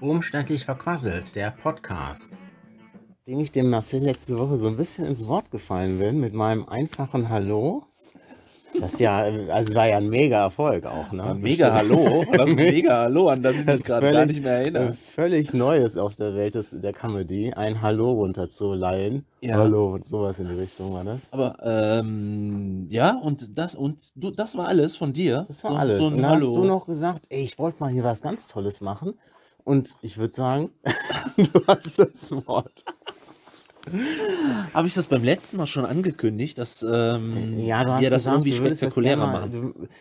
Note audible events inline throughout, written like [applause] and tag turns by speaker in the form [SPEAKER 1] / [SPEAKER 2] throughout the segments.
[SPEAKER 1] Umständlich verquasselt, der Podcast. Dem ich dem Marcel letzte Woche so ein bisschen ins Wort gefallen bin mit meinem einfachen Hallo. Das ist ja, also war ja ein mega Erfolg auch, ne?
[SPEAKER 2] Ein mega Hallo, [laughs] das ist mega Hallo, an das ich mich gerade gar nicht mehr
[SPEAKER 1] Äh,
[SPEAKER 2] erinnere.
[SPEAKER 1] Völlig Neues auf der Welt des, der Comedy, ein Hallo runterzuleihen.
[SPEAKER 2] Ja.
[SPEAKER 1] Hallo und sowas in die Richtung war das.
[SPEAKER 2] Aber ähm, ja, und das und du, das war alles von dir.
[SPEAKER 1] Das war
[SPEAKER 2] So-
[SPEAKER 1] alles.
[SPEAKER 2] So
[SPEAKER 1] und dann hast du noch gesagt, ey, ich wollte mal hier was ganz Tolles machen. Und ich würde sagen, [laughs] du hast das Wort. [laughs]
[SPEAKER 2] Habe ich das beim letzten Mal schon angekündigt, dass ähm,
[SPEAKER 1] Ja, du hast
[SPEAKER 2] wir das
[SPEAKER 1] gesagt,
[SPEAKER 2] irgendwie spektakulärer machen?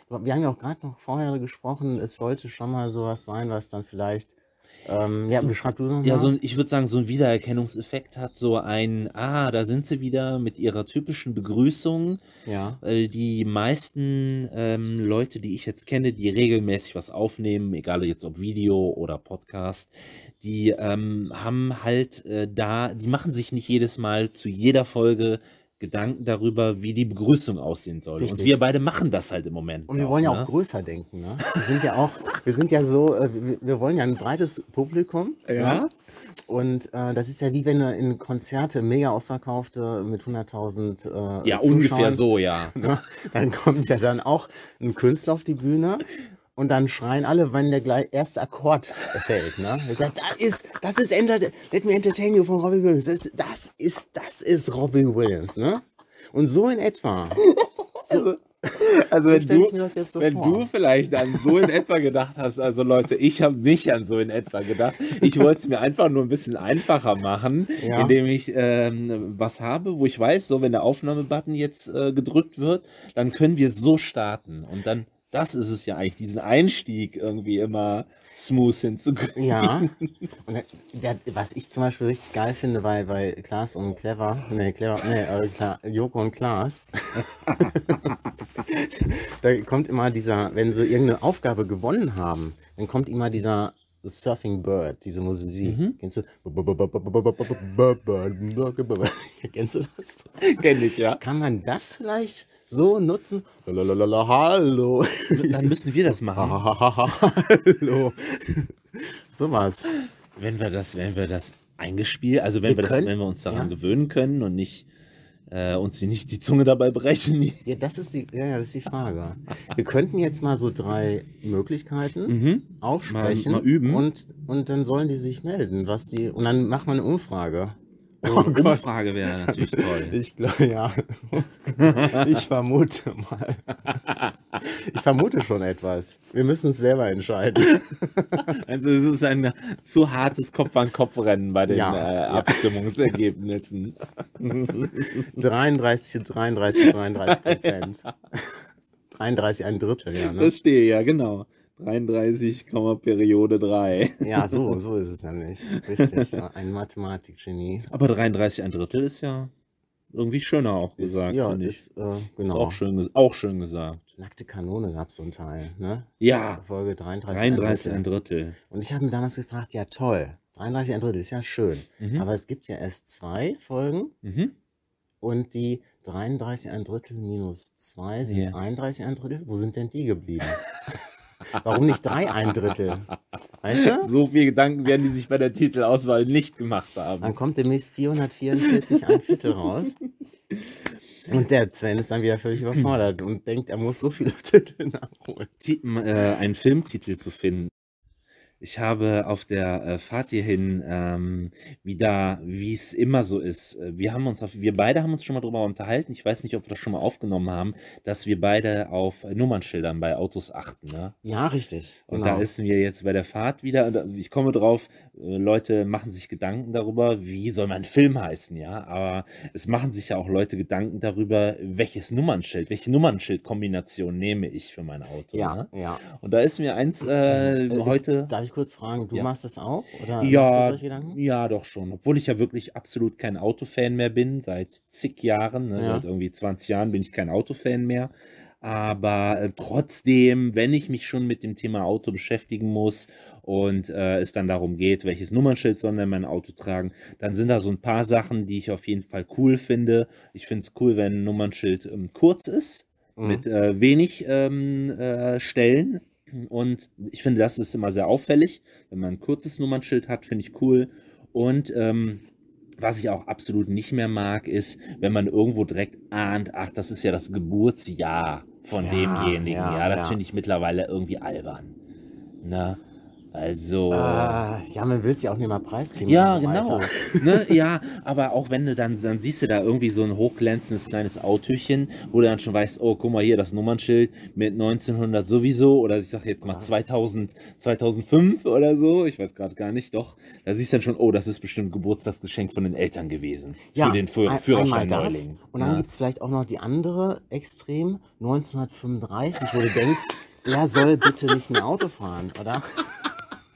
[SPEAKER 1] Du, wir haben ja auch gerade noch vorher gesprochen, es sollte schon mal sowas sein, was dann vielleicht. Ähm, ja, beschreib du nochmal.
[SPEAKER 2] Ja, so ein, ich würde sagen, so ein Wiedererkennungseffekt hat so ein, ah, da sind sie wieder mit ihrer typischen Begrüßung.
[SPEAKER 1] ja.
[SPEAKER 2] Weil die meisten ähm, Leute, die ich jetzt kenne, die regelmäßig was aufnehmen, egal jetzt ob Video oder Podcast, die ähm, haben halt äh, da, die machen sich nicht jedes Mal zu jeder Folge Gedanken darüber, wie die Begrüßung aussehen soll.
[SPEAKER 1] Richtig.
[SPEAKER 2] Und wir beide machen das halt im Moment.
[SPEAKER 1] Und wir wollen ja
[SPEAKER 2] ne?
[SPEAKER 1] auch größer denken, ne? Wir sind ja auch, wir sind ja so, äh, wir, wir wollen ja ein breites Publikum.
[SPEAKER 2] Ja.
[SPEAKER 1] ne? Und äh, das ist ja wie wenn du in Konzerte mega ausverkaufte mit 100.000 äh,
[SPEAKER 2] Ja,
[SPEAKER 1] Zuschauern,
[SPEAKER 2] ungefähr so, ja. [laughs]
[SPEAKER 1] Ne? Dann kommt ja dann auch ein Künstler auf die Bühne und dann schreien alle, wenn der gleich erste Akkord fällt. Ne? Er sagt, das ist, das ist Enter Let Me Entertain You von Robbie Williams. Das, das ist, das ist Robbie Williams. Ne? Und so in etwa. So,
[SPEAKER 2] Also
[SPEAKER 1] so
[SPEAKER 2] wenn du,
[SPEAKER 1] so
[SPEAKER 2] wenn du vielleicht an so in etwa gedacht hast, also Leute, ich habe nicht an so in etwa gedacht. Ich wollte es mir einfach nur ein bisschen einfacher machen,
[SPEAKER 1] Ja.
[SPEAKER 2] indem ich ähm, was habe, wo ich weiß, so wenn der Aufnahmebutton jetzt äh, gedrückt wird, dann können wir so starten. Und dann, das ist es ja eigentlich, diesen Einstieg irgendwie immer smooth hinzukriegen.
[SPEAKER 1] Ja. [laughs] Und der, was ich zum Beispiel richtig geil finde bei, bei Klaas und Clever, nee, Clever, nee, äh, Kla, Joko und Klaas, [laughs] da kommt immer dieser, wenn sie irgendeine Aufgabe gewonnen haben, dann kommt immer dieser Surfing Bird, diese Musik. Kennst du? [laughs] Kennst du das?
[SPEAKER 2] Kenn ich, ja.
[SPEAKER 1] Kann man das vielleicht so nutzen? Lalalala, hallo.
[SPEAKER 2] Dann [laughs] müssen wir das machen.
[SPEAKER 1] hallo. [laughs] Sowas.
[SPEAKER 2] Wenn wir das, wenn wir das eingespielt, also wenn
[SPEAKER 1] Wir
[SPEAKER 2] wir, das,
[SPEAKER 1] können-
[SPEAKER 2] wenn wir uns daran
[SPEAKER 1] ja.
[SPEAKER 2] gewöhnen können und nicht äh, uns die, nicht die Zunge dabei brechen. [laughs]
[SPEAKER 1] Ja, das ist die, ja, ja, das ist die Frage. Wir könnten jetzt mal so drei Möglichkeiten
[SPEAKER 2] Mhm.
[SPEAKER 1] aufsprechen
[SPEAKER 2] Mal- mal üben.
[SPEAKER 1] Und, und dann sollen die sich melden, was die. Und dann macht man eine Umfrage.
[SPEAKER 2] Oh, Umfrage wäre natürlich toll. [laughs]
[SPEAKER 1] Ich glaube, ja. [laughs] Ich vermute mal. Ich vermute schon etwas. Wir müssen es selber entscheiden. [laughs]
[SPEAKER 2] Also es ist ein zu hartes Kopf-an-Kopf-Rennen bei den
[SPEAKER 1] Ja,
[SPEAKER 2] äh. Abstimmungsergebnissen.
[SPEAKER 1] 33 zu 33, 33 Prozent. 33, ein Drittel, ja. Ne?
[SPEAKER 2] Verstehe, ja, genau. 33, Periode 3.
[SPEAKER 1] Ja, so, [laughs] so ist es nämlich. Richtig. Ja, ein Mathematikgenie.
[SPEAKER 2] Aber 33, ein Drittel ist ja irgendwie schöner auch
[SPEAKER 1] Ist,
[SPEAKER 2] gesagt,
[SPEAKER 1] ja,
[SPEAKER 2] finde ich.
[SPEAKER 1] ist, äh,
[SPEAKER 2] Ist
[SPEAKER 1] genau.
[SPEAKER 2] auch, schön, auch schön gesagt.
[SPEAKER 1] Nackte Kanone gab es so einen Teil, ne?
[SPEAKER 2] Ja,
[SPEAKER 1] Folge 33.
[SPEAKER 2] 33,
[SPEAKER 1] ein
[SPEAKER 2] ein
[SPEAKER 1] Drittel.
[SPEAKER 2] Drittel.
[SPEAKER 1] Und ich habe mir damals gefragt, ja toll, 33 ein Drittel ist ja schön.
[SPEAKER 2] Mhm.
[SPEAKER 1] Aber es gibt ja erst zwei Folgen
[SPEAKER 2] Mhm.
[SPEAKER 1] und die 33 ein Drittel minus 2 sind
[SPEAKER 2] Ja.
[SPEAKER 1] 31 ein Drittel. Wo sind denn die geblieben? [laughs] Warum nicht drei ein Drittel? Weißt du?
[SPEAKER 2] So viel Gedanken werden die sich bei der Titelauswahl nicht gemacht haben.
[SPEAKER 1] Dann kommt demnächst 444 ein Viertel raus. Und der Sven ist dann wieder völlig überfordert und denkt, er muss so viele Titel nachholen.
[SPEAKER 2] M- äh, einen Filmtitel zu finden. Ich habe auf der äh, Fahrt hierhin ähm, wieder, wie es immer so ist, äh, wir haben uns auf, wir beide haben uns schon mal darüber unterhalten. Ich weiß nicht, ob wir das schon mal aufgenommen haben, dass wir beide auf äh, Nummernschildern bei Autos achten. Ne?
[SPEAKER 1] Ja, richtig.
[SPEAKER 2] Und
[SPEAKER 1] genau.
[SPEAKER 2] da ist mir jetzt bei der Fahrt wieder, und ich komme drauf, äh, Leute machen sich Gedanken darüber, wie soll mein Film heißen, ja. Aber es machen sich ja auch Leute Gedanken darüber, welches Nummernschild, welche Nummernschildkombination nehme ich für mein Auto.
[SPEAKER 1] ja,
[SPEAKER 2] Ne?
[SPEAKER 1] ja.
[SPEAKER 2] Und da ist mir eins heute.
[SPEAKER 1] Darf ich kurz fragen, du
[SPEAKER 2] Ja.
[SPEAKER 1] machst das auch? Oder machst du
[SPEAKER 2] Ja,
[SPEAKER 1] solche Gedanken?
[SPEAKER 2] ja, doch schon. Obwohl ich ja wirklich absolut kein Autofan mehr bin, seit zig Jahren, ne,
[SPEAKER 1] Ja.
[SPEAKER 2] seit irgendwie 20 Jahren bin ich kein Autofan mehr. Aber äh, trotzdem, wenn ich mich schon mit dem Thema Auto beschäftigen muss und äh, es dann darum geht, welches Nummernschild soll denn mein Auto tragen, dann sind da so ein paar Sachen, die ich auf jeden Fall cool finde. Ich finde es cool, wenn ein Nummernschild ähm, kurz ist.
[SPEAKER 1] Mhm.
[SPEAKER 2] mit äh, wenig ähm, äh, Stellen. Und ich finde, das ist immer sehr auffällig. Wenn man ein kurzes Nummernschild hat, finde ich cool. Und ähm, was ich auch absolut nicht mehr mag, ist, wenn man irgendwo direkt ahnt, ach, das ist ja das Geburtsjahr von
[SPEAKER 1] Ja,
[SPEAKER 2] demjenigen.
[SPEAKER 1] ja,
[SPEAKER 2] Ja, das
[SPEAKER 1] ja.
[SPEAKER 2] finde ich mittlerweile irgendwie albern. Ne? Also.
[SPEAKER 1] Äh, ja, man will es ja auch nicht mal preisgeben.
[SPEAKER 2] Ja,
[SPEAKER 1] so
[SPEAKER 2] genau. ne, ja, aber auch wenn du dann, dann siehst du da irgendwie so ein hochglänzendes kleines Autochen, wo du dann schon weißt, oh, guck mal hier, das Nummernschild mit 1900 sowieso, oder ich sag jetzt mal 2000, 2005 oder so, ich weiß gerade gar nicht, doch, da siehst du dann schon, oh, das ist bestimmt ein Geburtstagsgeschenk von den Eltern gewesen.
[SPEAKER 1] Ja,
[SPEAKER 2] für den Führ
[SPEAKER 1] ein-
[SPEAKER 2] Führerschein. Neuling.
[SPEAKER 1] Und dann
[SPEAKER 2] ja.
[SPEAKER 1] gibt es vielleicht auch noch die andere Extrem, 1935, wo du denkst, der soll bitte nicht mehr Auto fahren, oder?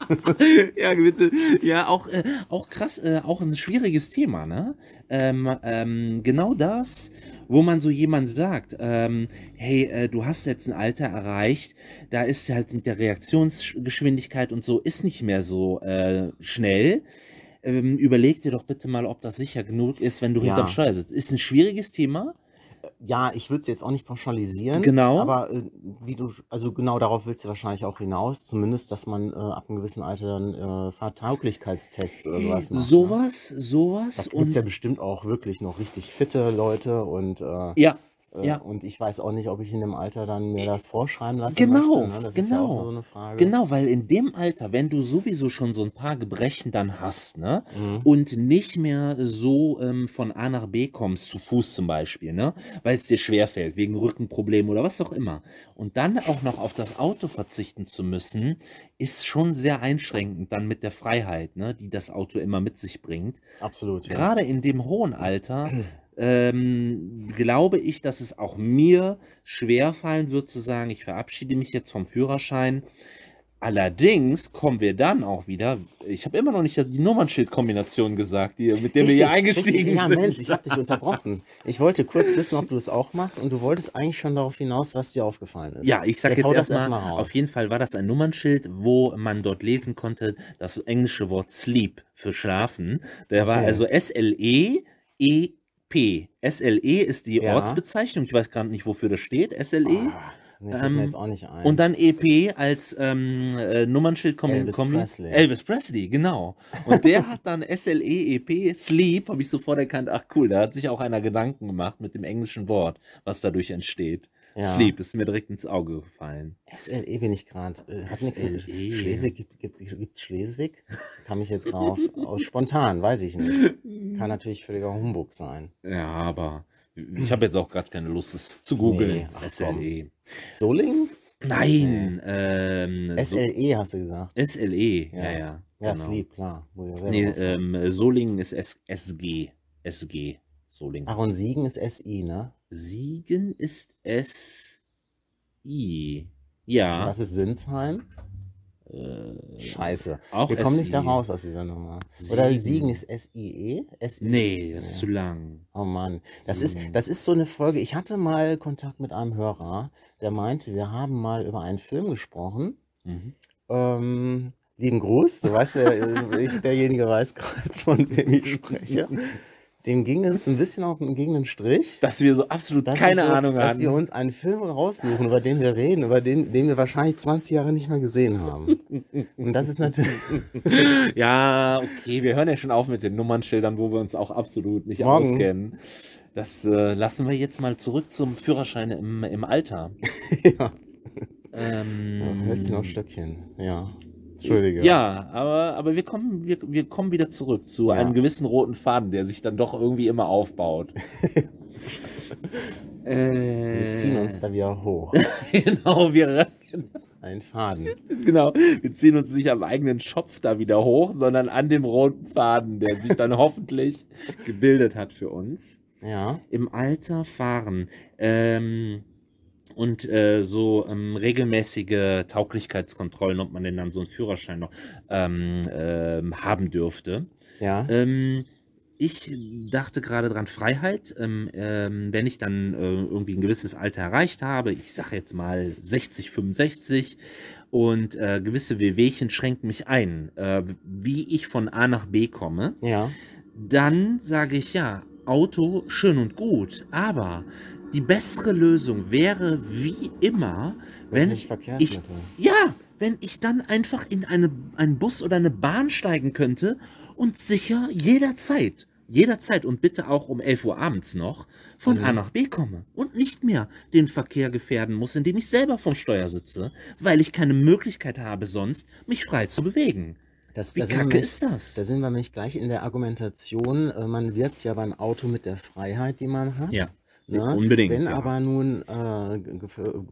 [SPEAKER 1] [laughs]
[SPEAKER 2] ja, bitte. Ja, auch, äh, auch krass, äh, auch ein schwieriges Thema, ne? Ähm, ähm, genau das, wo man so jemand sagt, ähm, hey, äh, du hast jetzt ein Alter erreicht, da ist halt mit der Reaktionsgeschwindigkeit und so, ist nicht mehr so äh, schnell. Ähm, überleg dir doch bitte mal, ob das sicher genug ist, wenn du
[SPEAKER 1] Ja.
[SPEAKER 2] hinterm Steuer sitzt. Ist ein schwieriges Thema.
[SPEAKER 1] Ja, ich würde es jetzt auch nicht pauschalisieren.
[SPEAKER 2] Genau.
[SPEAKER 1] Aber äh, wie du, also genau darauf willst du wahrscheinlich auch hinaus, zumindest, dass man äh, ab einem gewissen Alter dann äh, Fahrtauglichkeitstests oder sowas macht. Ne?
[SPEAKER 2] Sowas, sowas.
[SPEAKER 1] Da gibt es ja bestimmt auch wirklich noch richtig fitte Leute und äh,
[SPEAKER 2] ja, Ja.
[SPEAKER 1] Und ich weiß auch nicht, ob ich in dem Alter dann mir das vorschreiben lassen
[SPEAKER 2] Genau,
[SPEAKER 1] möchte. Ne? Das ist ja
[SPEAKER 2] genau.
[SPEAKER 1] auch so eine Frage.
[SPEAKER 2] Genau, weil in dem Alter, wenn du sowieso schon so ein paar Gebrechen dann hast, ne,
[SPEAKER 1] Mhm.
[SPEAKER 2] und nicht mehr so ähm, von A nach B kommst, zu Fuß zum Beispiel, ne, weil es dir schwerfällt, wegen Rückenproblemen oder was auch immer, und dann auch noch auf das Auto verzichten zu müssen, ist schon sehr einschränkend dann mit der Freiheit, ne, die das Auto immer mit sich bringt.
[SPEAKER 1] Absolut. Ja.
[SPEAKER 2] Gerade in dem hohen Alter [clears throat] ähm, glaube ich, dass es auch mir schwerfallen wird zu sagen, ich verabschiede mich jetzt vom Führerschein. Allerdings kommen wir dann auch wieder, ich habe immer noch nicht die Nummernschildkombination gesagt, die, mit der wir hier eingestiegen
[SPEAKER 1] richtig. Ja,
[SPEAKER 2] sind.
[SPEAKER 1] Mensch, ich habe dich unterbrochen. Ich wollte kurz wissen, ob du es auch machst und du wolltest eigentlich schon darauf hinaus, was dir aufgefallen ist.
[SPEAKER 2] Ja, ich sage jetzt
[SPEAKER 1] das
[SPEAKER 2] erstmal,
[SPEAKER 1] raus.
[SPEAKER 2] auf jeden Fall war das ein Nummernschild, wo man dort lesen konnte, das englische Wort Sleep für Schlafen. Der war
[SPEAKER 1] Okay.
[SPEAKER 2] also S-L-E-E-P. S-L-E ist die
[SPEAKER 1] Ja.
[SPEAKER 2] Ortsbezeichnung, ich weiß gerade nicht, wofür das steht, S-L-E.
[SPEAKER 1] Ah, nee,
[SPEAKER 2] Ähm,
[SPEAKER 1] jetzt auch nicht ein.
[SPEAKER 2] Und dann EP als ähm, äh, Nummernschild kombi
[SPEAKER 1] Elvis
[SPEAKER 2] kombi
[SPEAKER 1] Presley.
[SPEAKER 2] Elvis Presley, genau. Und der hat dann SLE-EP, Sleep, habe ich sofort erkannt, ach cool, da hat sich auch einer Gedanken gemacht mit dem englischen Wort, was dadurch entsteht.
[SPEAKER 1] Ja.
[SPEAKER 2] Sleep, das ist mir direkt ins Auge gefallen.
[SPEAKER 1] SLE bin ich gerade. Äh, hat nichts mit
[SPEAKER 2] SLE.
[SPEAKER 1] Schleswig. Gibt gibt's, gibt's Schleswig? Kam ich jetzt [laughs] drauf. Aus, spontan, weiß ich nicht. Kann natürlich völliger Humbug sein.
[SPEAKER 2] Ja, aber ich habe jetzt auch gerade keine Lust, es zu googeln.
[SPEAKER 1] Nee, ach
[SPEAKER 2] SLE.
[SPEAKER 1] Solingen?
[SPEAKER 2] Nein, ähm, so-
[SPEAKER 1] SLE hast du gesagt.
[SPEAKER 2] SLE, ja,
[SPEAKER 1] Ja.
[SPEAKER 2] ja.
[SPEAKER 1] Ja,
[SPEAKER 2] genau.
[SPEAKER 1] Sleep, klar.
[SPEAKER 2] Nee, ähm, Solingen ist S SG. SG.
[SPEAKER 1] Ach, und Siegen ist SI, ne?
[SPEAKER 2] Siegen ist S-I. Ja.
[SPEAKER 1] Was ist Sinsheim?
[SPEAKER 2] Äh,
[SPEAKER 1] Scheiße.
[SPEAKER 2] auch
[SPEAKER 1] Wir kommen nicht da raus aus dieser Nummer. Oder
[SPEAKER 2] Siegen.
[SPEAKER 1] Siegen ist S-I-E? S
[SPEAKER 2] Nee, das ist zu lang.
[SPEAKER 1] Oh Mann, das ist,
[SPEAKER 2] Siegen.
[SPEAKER 1] das ist so eine Folge. Ich hatte mal Kontakt mit einem Hörer, der meinte, wir haben mal über einen Film gesprochen.
[SPEAKER 2] Mhm.
[SPEAKER 1] Ähm, lieben Gruß, du weißt ja, [laughs] ich, derjenige weiß gerade, von wem ich spreche. Dem ging es ein bisschen auf den gegen den Strich.
[SPEAKER 2] Dass wir so absolut keine
[SPEAKER 1] so,
[SPEAKER 2] Ahnung
[SPEAKER 1] dass
[SPEAKER 2] hatten.
[SPEAKER 1] wir uns einen Film raussuchen, über den wir reden, über den, den wir wahrscheinlich 20 Jahre nicht mehr gesehen haben. Und das ist natürlich [laughs]
[SPEAKER 2] ja, okay, wir hören ja schon auf mit den Nummernschildern, wo wir uns auch absolut nicht
[SPEAKER 1] Morgen.
[SPEAKER 2] auskennen. Das äh, lassen wir jetzt mal zurück zum Führerschein im, im Alter. [laughs]
[SPEAKER 1] ja,
[SPEAKER 2] Ähm,
[SPEAKER 1] hältst du noch Stöckchen. Ja. Entschuldige.
[SPEAKER 2] Ja, aber, aber wir, kommen, wir, wir kommen wieder zurück zu
[SPEAKER 1] Ja.
[SPEAKER 2] einem gewissen roten Faden, der sich dann doch irgendwie immer aufbaut. [laughs] äh,
[SPEAKER 1] Wir ziehen uns da wieder hoch. [laughs]
[SPEAKER 2] genau, wir,
[SPEAKER 1] Ein Faden.
[SPEAKER 2] genau, wir ziehen uns nicht am eigenen Schopf da wieder hoch, sondern an dem roten Faden, der sich dann [laughs] hoffentlich gebildet hat für uns.
[SPEAKER 1] Ja.
[SPEAKER 2] Im Alter fahren. Ähm, und äh, so ähm, regelmäßige Tauglichkeitskontrollen, ob man denn dann so einen Führerschein noch ähm, ähm, haben dürfte.
[SPEAKER 1] Ja.
[SPEAKER 2] Ähm, ich dachte gerade dran Freiheit. Ähm, ähm, wenn ich dann äh, irgendwie ein gewisses Alter erreicht habe, ich sage jetzt mal 60, 65 und äh, gewisse Wehwehchen schränken mich ein, äh, wie ich von A nach B komme,
[SPEAKER 1] Ja.
[SPEAKER 2] dann sage ich ja, Auto schön und gut, aber die bessere Lösung wäre wie immer, wenn ich, ja, wenn ich dann einfach in eine, einen Bus oder eine Bahn steigen könnte und sicher jederzeit, jederzeit und bitte auch um 11 Uhr abends noch von
[SPEAKER 1] Mhm.
[SPEAKER 2] A nach B komme und nicht mehr den Verkehr gefährden muss, indem ich selber vom Steuer sitze, weil ich keine Möglichkeit habe sonst, mich frei zu bewegen.
[SPEAKER 1] Das,
[SPEAKER 2] Wie
[SPEAKER 1] da
[SPEAKER 2] kacke
[SPEAKER 1] nämlich-
[SPEAKER 2] ist das?
[SPEAKER 1] Da sind wir nämlich gleich in der Argumentation. Äh, Man wirbt ja beim Auto mit der Freiheit, die man hat.
[SPEAKER 2] Ja,
[SPEAKER 1] Ne?
[SPEAKER 2] unbedingt,
[SPEAKER 1] Wenn
[SPEAKER 2] ja.
[SPEAKER 1] aber nun äh,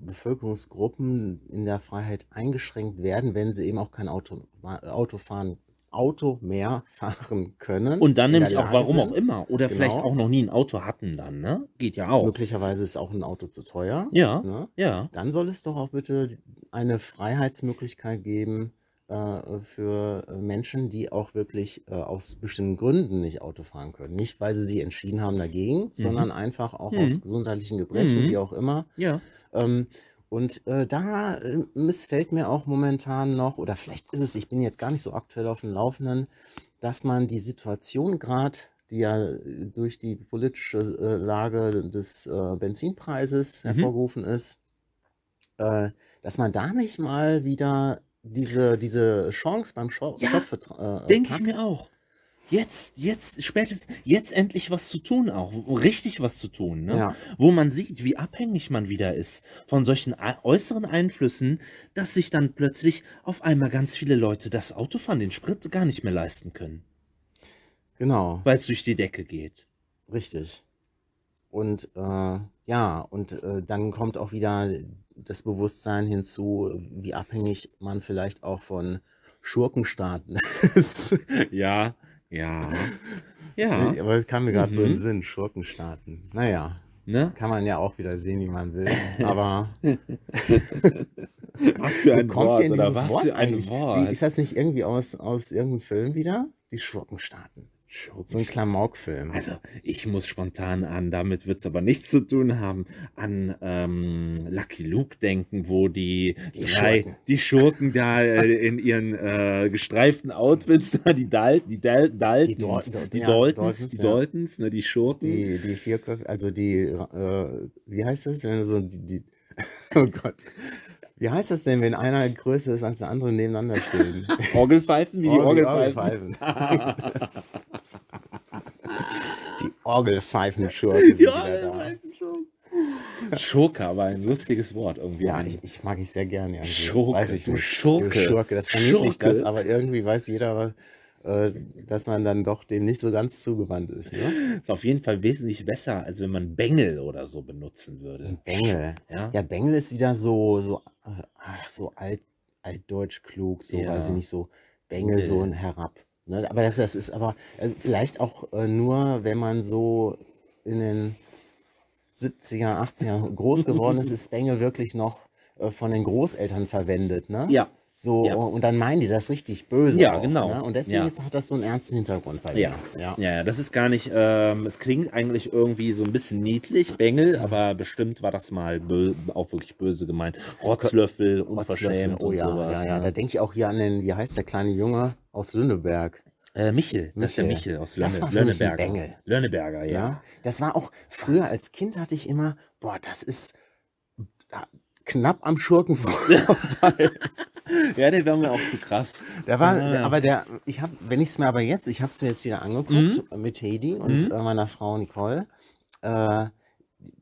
[SPEAKER 1] Bevölkerungsgruppen in der Freiheit eingeschränkt werden, wenn sie eben auch kein Auto, Auto fahren, Auto mehr fahren können.
[SPEAKER 2] Und dann nämlich auch, warum auch
[SPEAKER 1] sind.
[SPEAKER 2] immer. Oder vielleicht
[SPEAKER 1] Genau.
[SPEAKER 2] auch noch nie ein Auto hatten dann, ne? Geht ja auch.
[SPEAKER 1] Möglicherweise ist auch ein Auto zu teuer.
[SPEAKER 2] Ja,
[SPEAKER 1] Ne?
[SPEAKER 2] ja.
[SPEAKER 1] Dann soll es doch auch bitte eine Freiheitsmöglichkeit geben für äh, Menschen, die auch wirklich äh, aus bestimmten Gründen nicht Auto fahren können. Nicht, weil sie sich entschieden haben dagegen, sondern einfach auch
[SPEAKER 2] Mhm.
[SPEAKER 1] aus gesundheitlichen Gebrechen,
[SPEAKER 2] Mhm.
[SPEAKER 1] wie auch immer.
[SPEAKER 2] Ja.
[SPEAKER 1] Ähm, und äh, da äh, missfällt mir auch momentan noch, oder vielleicht ist es, ich bin jetzt gar nicht so aktuell auf dem Laufenden, dass man die Situation gerade, die ja durch die politische äh, Lage des äh, Benzinpreises
[SPEAKER 2] Mhm.
[SPEAKER 1] hervorgerufen ist, dass man da nicht mal wieder diese, diese Chance beim Shop
[SPEAKER 2] Ja,
[SPEAKER 1] Shopvertra- äh,
[SPEAKER 2] Denke ich mir auch. Jetzt, jetzt, spätestens, jetzt endlich was zu tun auch. Richtig was zu tun, ne?
[SPEAKER 1] Ja.
[SPEAKER 2] Wo man sieht, wie abhängig man wieder ist von solchen äußeren Einflüssen, dass sich dann plötzlich auf einmal ganz viele Leute das Autofahren, den Sprit gar nicht mehr leisten können,
[SPEAKER 1] Genau.
[SPEAKER 2] weil es durch die Decke geht.
[SPEAKER 1] Richtig. Und äh, ja, und äh, dann kommt auch wieder das Bewusstsein hinzu, wie abhängig man vielleicht auch von Schurkenstaaten [laughs] ist.
[SPEAKER 2] Ja, ja, ja.
[SPEAKER 1] Aber es kam mir gerade so
[SPEAKER 2] Mhm.
[SPEAKER 1] im Sinn, Schurkenstaaten. Naja,
[SPEAKER 2] Ne?
[SPEAKER 1] kann man ja auch wieder sehen, wie man will. Aber [laughs]
[SPEAKER 2] Was für ein
[SPEAKER 1] kommt
[SPEAKER 2] Wort,
[SPEAKER 1] denn
[SPEAKER 2] oder was
[SPEAKER 1] Wort
[SPEAKER 2] für ein
[SPEAKER 1] eigentlich?
[SPEAKER 2] Wort.
[SPEAKER 1] Wie, ist das nicht irgendwie aus, aus irgendeinem Film wieder? Die Schurkenstaaten. So ein Klamauk-Film.
[SPEAKER 2] Also, ich muss spontan an, damit wird es aber nichts zu tun haben, an ähm, Lucky Luke denken, wo die,
[SPEAKER 1] Die
[SPEAKER 2] drei,
[SPEAKER 1] Schurken.
[SPEAKER 2] die Schurken da äh, in ihren äh, gestreiften Outfits, da, die, Dal die, Dal Daltons,
[SPEAKER 1] Dal-
[SPEAKER 2] die,
[SPEAKER 1] ja,
[SPEAKER 2] Daltons,
[SPEAKER 1] Daltons,
[SPEAKER 2] die
[SPEAKER 1] ja.
[SPEAKER 2] Daltons, ne, die Schurken.
[SPEAKER 1] Die, die vier also die, äh, wie heißt das, wenn so die, die, [laughs] oh Gott. Wie heißt das denn, wenn einer größer ist als der andere nebeneinander stehen? [laughs]
[SPEAKER 2] Orgelpfeifen, wie die
[SPEAKER 1] Orgel-
[SPEAKER 2] Orgelpfeifen. [laughs]
[SPEAKER 1] die Orgelpfeifenschurken sind
[SPEAKER 2] Die. Orgelpfeifen-Schurken. Schurke, aber ein lustiges Wort irgendwie.
[SPEAKER 1] Ja, ich, ich mag ich sehr gerne. irgendwie.
[SPEAKER 2] Schurke,
[SPEAKER 1] weiß ich
[SPEAKER 2] du
[SPEAKER 1] nicht.
[SPEAKER 2] Schurke.
[SPEAKER 1] Du Schurke, das
[SPEAKER 2] Schurke.
[SPEAKER 1] das, aber irgendwie weiß jeder, was, dass man dann doch dem nicht so ganz zugewandt ist. Ne?
[SPEAKER 2] ist auf jeden Fall wesentlich besser, als wenn man Bengel oder so benutzen würde.
[SPEAKER 1] Bengel.
[SPEAKER 2] Ja.
[SPEAKER 1] Ja, Bengel ist wieder so, so, äh, ach, so alt, altdeutsch klug, so,
[SPEAKER 2] Ja.
[SPEAKER 1] weiß ich nicht, so Bengel so ein herab. Ne? Aber das, das ist aber äh, vielleicht auch äh, nur, wenn man so in den 70er, 80er groß geworden ist, [laughs] ist Bengel wirklich noch äh, von den Großeltern verwendet, ne?
[SPEAKER 2] Ja.
[SPEAKER 1] So,
[SPEAKER 2] Ja.
[SPEAKER 1] und dann meinen die das richtig böse.
[SPEAKER 2] Ja,
[SPEAKER 1] auch,
[SPEAKER 2] genau.
[SPEAKER 1] Ne? Und deswegen
[SPEAKER 2] Ja.
[SPEAKER 1] ist, hat das so einen ernsten Hintergrund bei
[SPEAKER 2] Ja.
[SPEAKER 1] ja.
[SPEAKER 2] Ja, ja, das ist gar nicht, ähm, es klingt eigentlich irgendwie so ein bisschen niedlich, Bengel, aber bestimmt war das mal auch wirklich böse gemeint. Rotzlöffel, unverschämt
[SPEAKER 1] oh
[SPEAKER 2] und
[SPEAKER 1] ja,
[SPEAKER 2] sowas.
[SPEAKER 1] ja, ja,
[SPEAKER 2] ne?
[SPEAKER 1] da denke ich auch hier an den, wie heißt der kleine Junge aus Lünneberg?
[SPEAKER 2] Äh, Michel, das ist der
[SPEAKER 1] Michel.
[SPEAKER 2] Michel aus
[SPEAKER 1] Das
[SPEAKER 2] Lönne,
[SPEAKER 1] war für mich ein
[SPEAKER 2] Lönneberger.
[SPEAKER 1] Bengel.
[SPEAKER 2] Lönneberger, ja.
[SPEAKER 1] Ja, das war auch früher als Kind hatte ich immer, boah, das ist knapp am Schurken vorbei. [laughs]
[SPEAKER 2] Ja, der war mir auch zu krass.
[SPEAKER 1] Der war,
[SPEAKER 2] Ja,
[SPEAKER 1] der, aber der, ich habe, wenn ich es mir aber jetzt, ich habe es mir jetzt wieder angeguckt
[SPEAKER 2] Mhm.
[SPEAKER 1] mit Hedi und äh, meiner Frau Nicole, äh,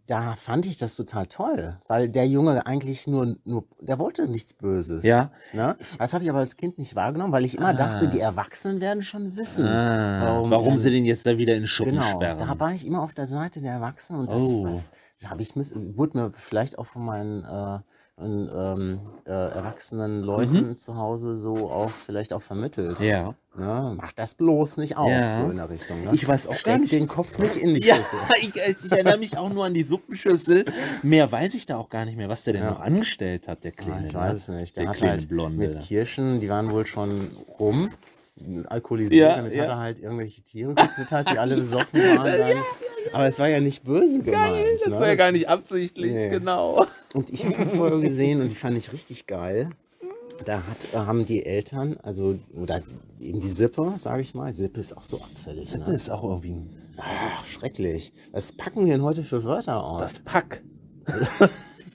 [SPEAKER 1] da fand ich das total toll, weil der Junge eigentlich nur, nur der wollte nichts Böses.
[SPEAKER 2] Ja.
[SPEAKER 1] Ne? Das habe ich aber als Kind nicht wahrgenommen, weil ich immer dachte, die Erwachsenen werden schon wissen,
[SPEAKER 2] Ah, warum,
[SPEAKER 1] er-
[SPEAKER 2] sie den jetzt da wieder in Schuppen
[SPEAKER 1] Genau,
[SPEAKER 2] sperren.
[SPEAKER 1] da war ich immer auf der Seite der Erwachsenen und das
[SPEAKER 2] Oh.
[SPEAKER 1] war, habe ich miss, wurde mir vielleicht auch von meinen äh, ähm, ähm, äh, erwachsenen Leuten zu Hause so auch vielleicht auch vermittelt.
[SPEAKER 2] Mhm. ja.
[SPEAKER 1] Ne? Mach das bloß nicht auf,
[SPEAKER 2] Ja.
[SPEAKER 1] so in der Richtung. Ne?
[SPEAKER 2] Ich weiß auch gar
[SPEAKER 1] Steck
[SPEAKER 2] nicht-
[SPEAKER 1] den Kopf nicht in die
[SPEAKER 2] Ja,
[SPEAKER 1] Schüssel. [laughs]
[SPEAKER 2] ich, ich erinnere mich auch nur an die Suppenschüssel. Mehr weiß ich da auch gar nicht mehr, was der denn
[SPEAKER 1] Ja.
[SPEAKER 2] noch angestellt hat, der
[SPEAKER 1] Ah,
[SPEAKER 2] Kleine.
[SPEAKER 1] ich
[SPEAKER 2] ne?
[SPEAKER 1] weiß es nicht. Der,
[SPEAKER 2] Der
[SPEAKER 1] hat
[SPEAKER 2] kleine
[SPEAKER 1] halt
[SPEAKER 2] Blonde.
[SPEAKER 1] mit Kirschen, die waren wohl schon rum, alkoholisiert.
[SPEAKER 2] Ja,
[SPEAKER 1] damit
[SPEAKER 2] ja.
[SPEAKER 1] hat er halt irgendwelche Tiere gefüttert, die alle [laughs] besoffen waren. Dann. Aber es war ja nicht böse gemeint.
[SPEAKER 2] Das
[SPEAKER 1] ne?
[SPEAKER 2] war ja gar nicht absichtlich,
[SPEAKER 1] Nee.
[SPEAKER 2] genau.
[SPEAKER 1] Und ich habe eine Folge gesehen und die fand ich richtig geil. Da hat, äh, haben die Eltern, also, oder eben die Sippe, sage ich mal, Sippe ist auch so abfällig.
[SPEAKER 2] Sippe
[SPEAKER 1] ne?
[SPEAKER 2] ist auch irgendwie ein
[SPEAKER 1] Ach, schrecklich. Was packen wir denn heute für Wörter aus?
[SPEAKER 2] Das Pack. [laughs]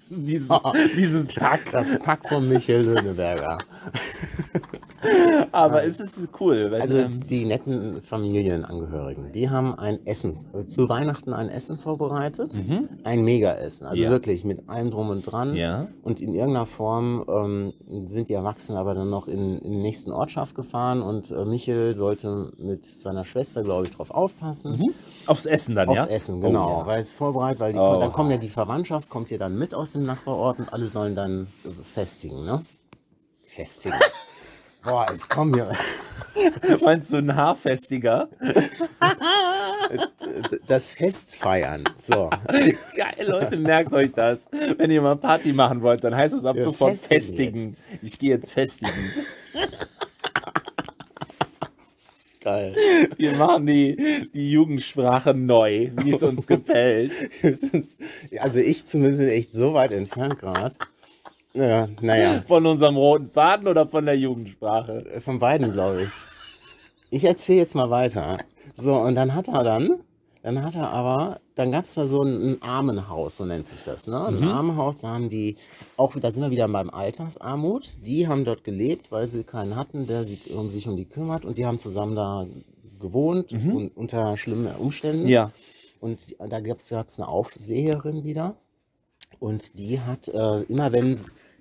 [SPEAKER 2] dieses, dieses Pack.
[SPEAKER 1] Das Pack von Michael Löhneberger. [laughs] [laughs]
[SPEAKER 2] Aber es ist cool. Weil,
[SPEAKER 1] Also
[SPEAKER 2] ähm,
[SPEAKER 1] die netten Familienangehörigen, die haben ein Essen, äh, zu Weihnachten ein Essen vorbereitet. Ein Mega-Essen. Also
[SPEAKER 2] Mhm. Ja.
[SPEAKER 1] wirklich mit allem drum und dran.
[SPEAKER 2] Ja.
[SPEAKER 1] Und in irgendeiner Form ähm, sind die Erwachsenen aber dann noch in, in die nächsten Ortschaft gefahren und äh, Michel sollte mit seiner Schwester, glaube ich, drauf aufpassen.
[SPEAKER 2] aufs Essen dann,
[SPEAKER 1] Aufs
[SPEAKER 2] ja?
[SPEAKER 1] Essen, genau.
[SPEAKER 2] Oh, ja.
[SPEAKER 1] Weil es vorbereitet, weil die,
[SPEAKER 2] Oh.
[SPEAKER 1] dann kommt ja die Verwandtschaft, kommt ja dann mit aus dem Nachbarort und alle sollen dann festigen, ne? Festigen. [laughs] Boah, jetzt kommen hier. [laughs]
[SPEAKER 2] Meinst du ein Haarfestiger?
[SPEAKER 1] Das Fest feiern. So. [laughs]
[SPEAKER 2] Geil, Leute, merkt euch das. Wenn ihr mal Party machen wollt, dann heißt es ab
[SPEAKER 1] Ja,
[SPEAKER 2] sofort
[SPEAKER 1] festigen
[SPEAKER 2] festigen. Ich gehe jetzt festigen. [laughs]
[SPEAKER 1] Geil.
[SPEAKER 2] Wir machen die, die Jugendsprache neu, wie es uns gefällt.
[SPEAKER 1] Also ich zumindest bin echt so weit entfernt gerade. Ja, naja,
[SPEAKER 2] Von unserem roten Faden oder von der Jugendsprache?
[SPEAKER 1] von beiden glaube ich. Ich erzähle jetzt mal weiter. So, und dann hat er dann, dann hat er aber, dann gab es da so ein, ein Armenhaus, so nennt sich das, ne? Ein Armenhaus, da haben die, auch da sind wir wieder beim Altersarmut, die haben dort gelebt, weil sie keinen hatten, der sich um, sich um die kümmert und die haben zusammen da gewohnt und unter schlimmen Umständen.
[SPEAKER 2] Ja.
[SPEAKER 1] Und da gab es eine Aufseherin wieder. Und die hat, äh, immer wenn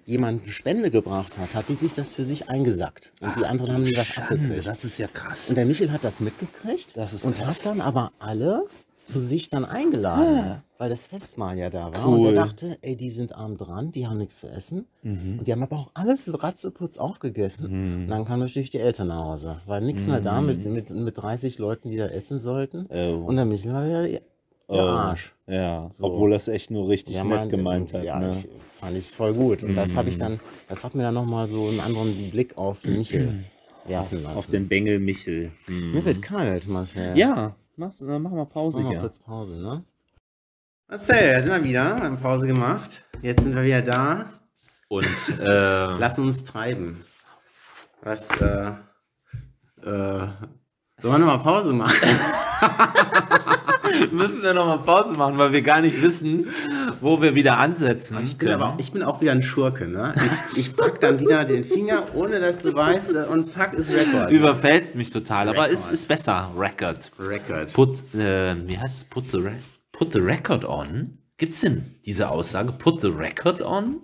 [SPEAKER 1] jemand eine Spende gebracht hat, hat die sich das für sich eingesackt. Und die anderen haben nie was abgekriegt.
[SPEAKER 2] Das ist ja krass.
[SPEAKER 1] Und der Michel hat das mitgekriegt
[SPEAKER 2] Das ist
[SPEAKER 1] und
[SPEAKER 2] krass.
[SPEAKER 1] hat dann aber alle zu sich dann eingeladen, weil das Festmahl ja da war. Und
[SPEAKER 2] Cool.
[SPEAKER 1] er dachte, ey, die sind arm dran, die haben nichts zu essen. Und die haben aber auch alles ratzeputz aufgegessen. Und dann kamen natürlich die Eltern nach Hause. War nichts mehr da mit, mit, mit 30 Leuten, die da essen sollten.
[SPEAKER 2] Oh.
[SPEAKER 1] Und der Michel war wieder der Arsch.
[SPEAKER 2] Ja, obwohl das echt nur richtig
[SPEAKER 1] Ja,
[SPEAKER 2] nett
[SPEAKER 1] mein-
[SPEAKER 2] gemeint hat.
[SPEAKER 1] Ja,
[SPEAKER 2] ne?
[SPEAKER 1] ich, fand ich voll gut. Und das habe ich dann, das hat mir dann nochmal so einen anderen Blick auf den Michel werfen lassen.
[SPEAKER 2] Auf den Bengel Michel. Hm.
[SPEAKER 1] Mir wird kalt, Marcel.
[SPEAKER 2] Ja, äh, mach mal Pause
[SPEAKER 1] Machen wir kurz Pause, ne? Marcel, da sind wir wieder, haben Pause gemacht. Jetzt sind wir wieder da.
[SPEAKER 2] Und [laughs] äh,
[SPEAKER 1] Lass uns treiben. Was, äh, äh, sollen wir nochmal Pause machen? [laughs] [laughs]
[SPEAKER 2] müssen wir nochmal Pause machen, weil wir gar nicht wissen, wo wir wieder ansetzen
[SPEAKER 1] Ich bin,
[SPEAKER 2] können.
[SPEAKER 1] aber, ich bin auch wieder ein Schurke, ne? Ich, ich pack dann wieder den Finger, ohne dass du weißt, äh, und zack ist Rekord.
[SPEAKER 2] Überfällt's mich total, aber es
[SPEAKER 1] Record.
[SPEAKER 2] ist besser. Record.
[SPEAKER 1] Record.
[SPEAKER 2] Put, äh, wie heißt es? Put the, put the record on? Gibt's denn diese Aussage? Put the record on?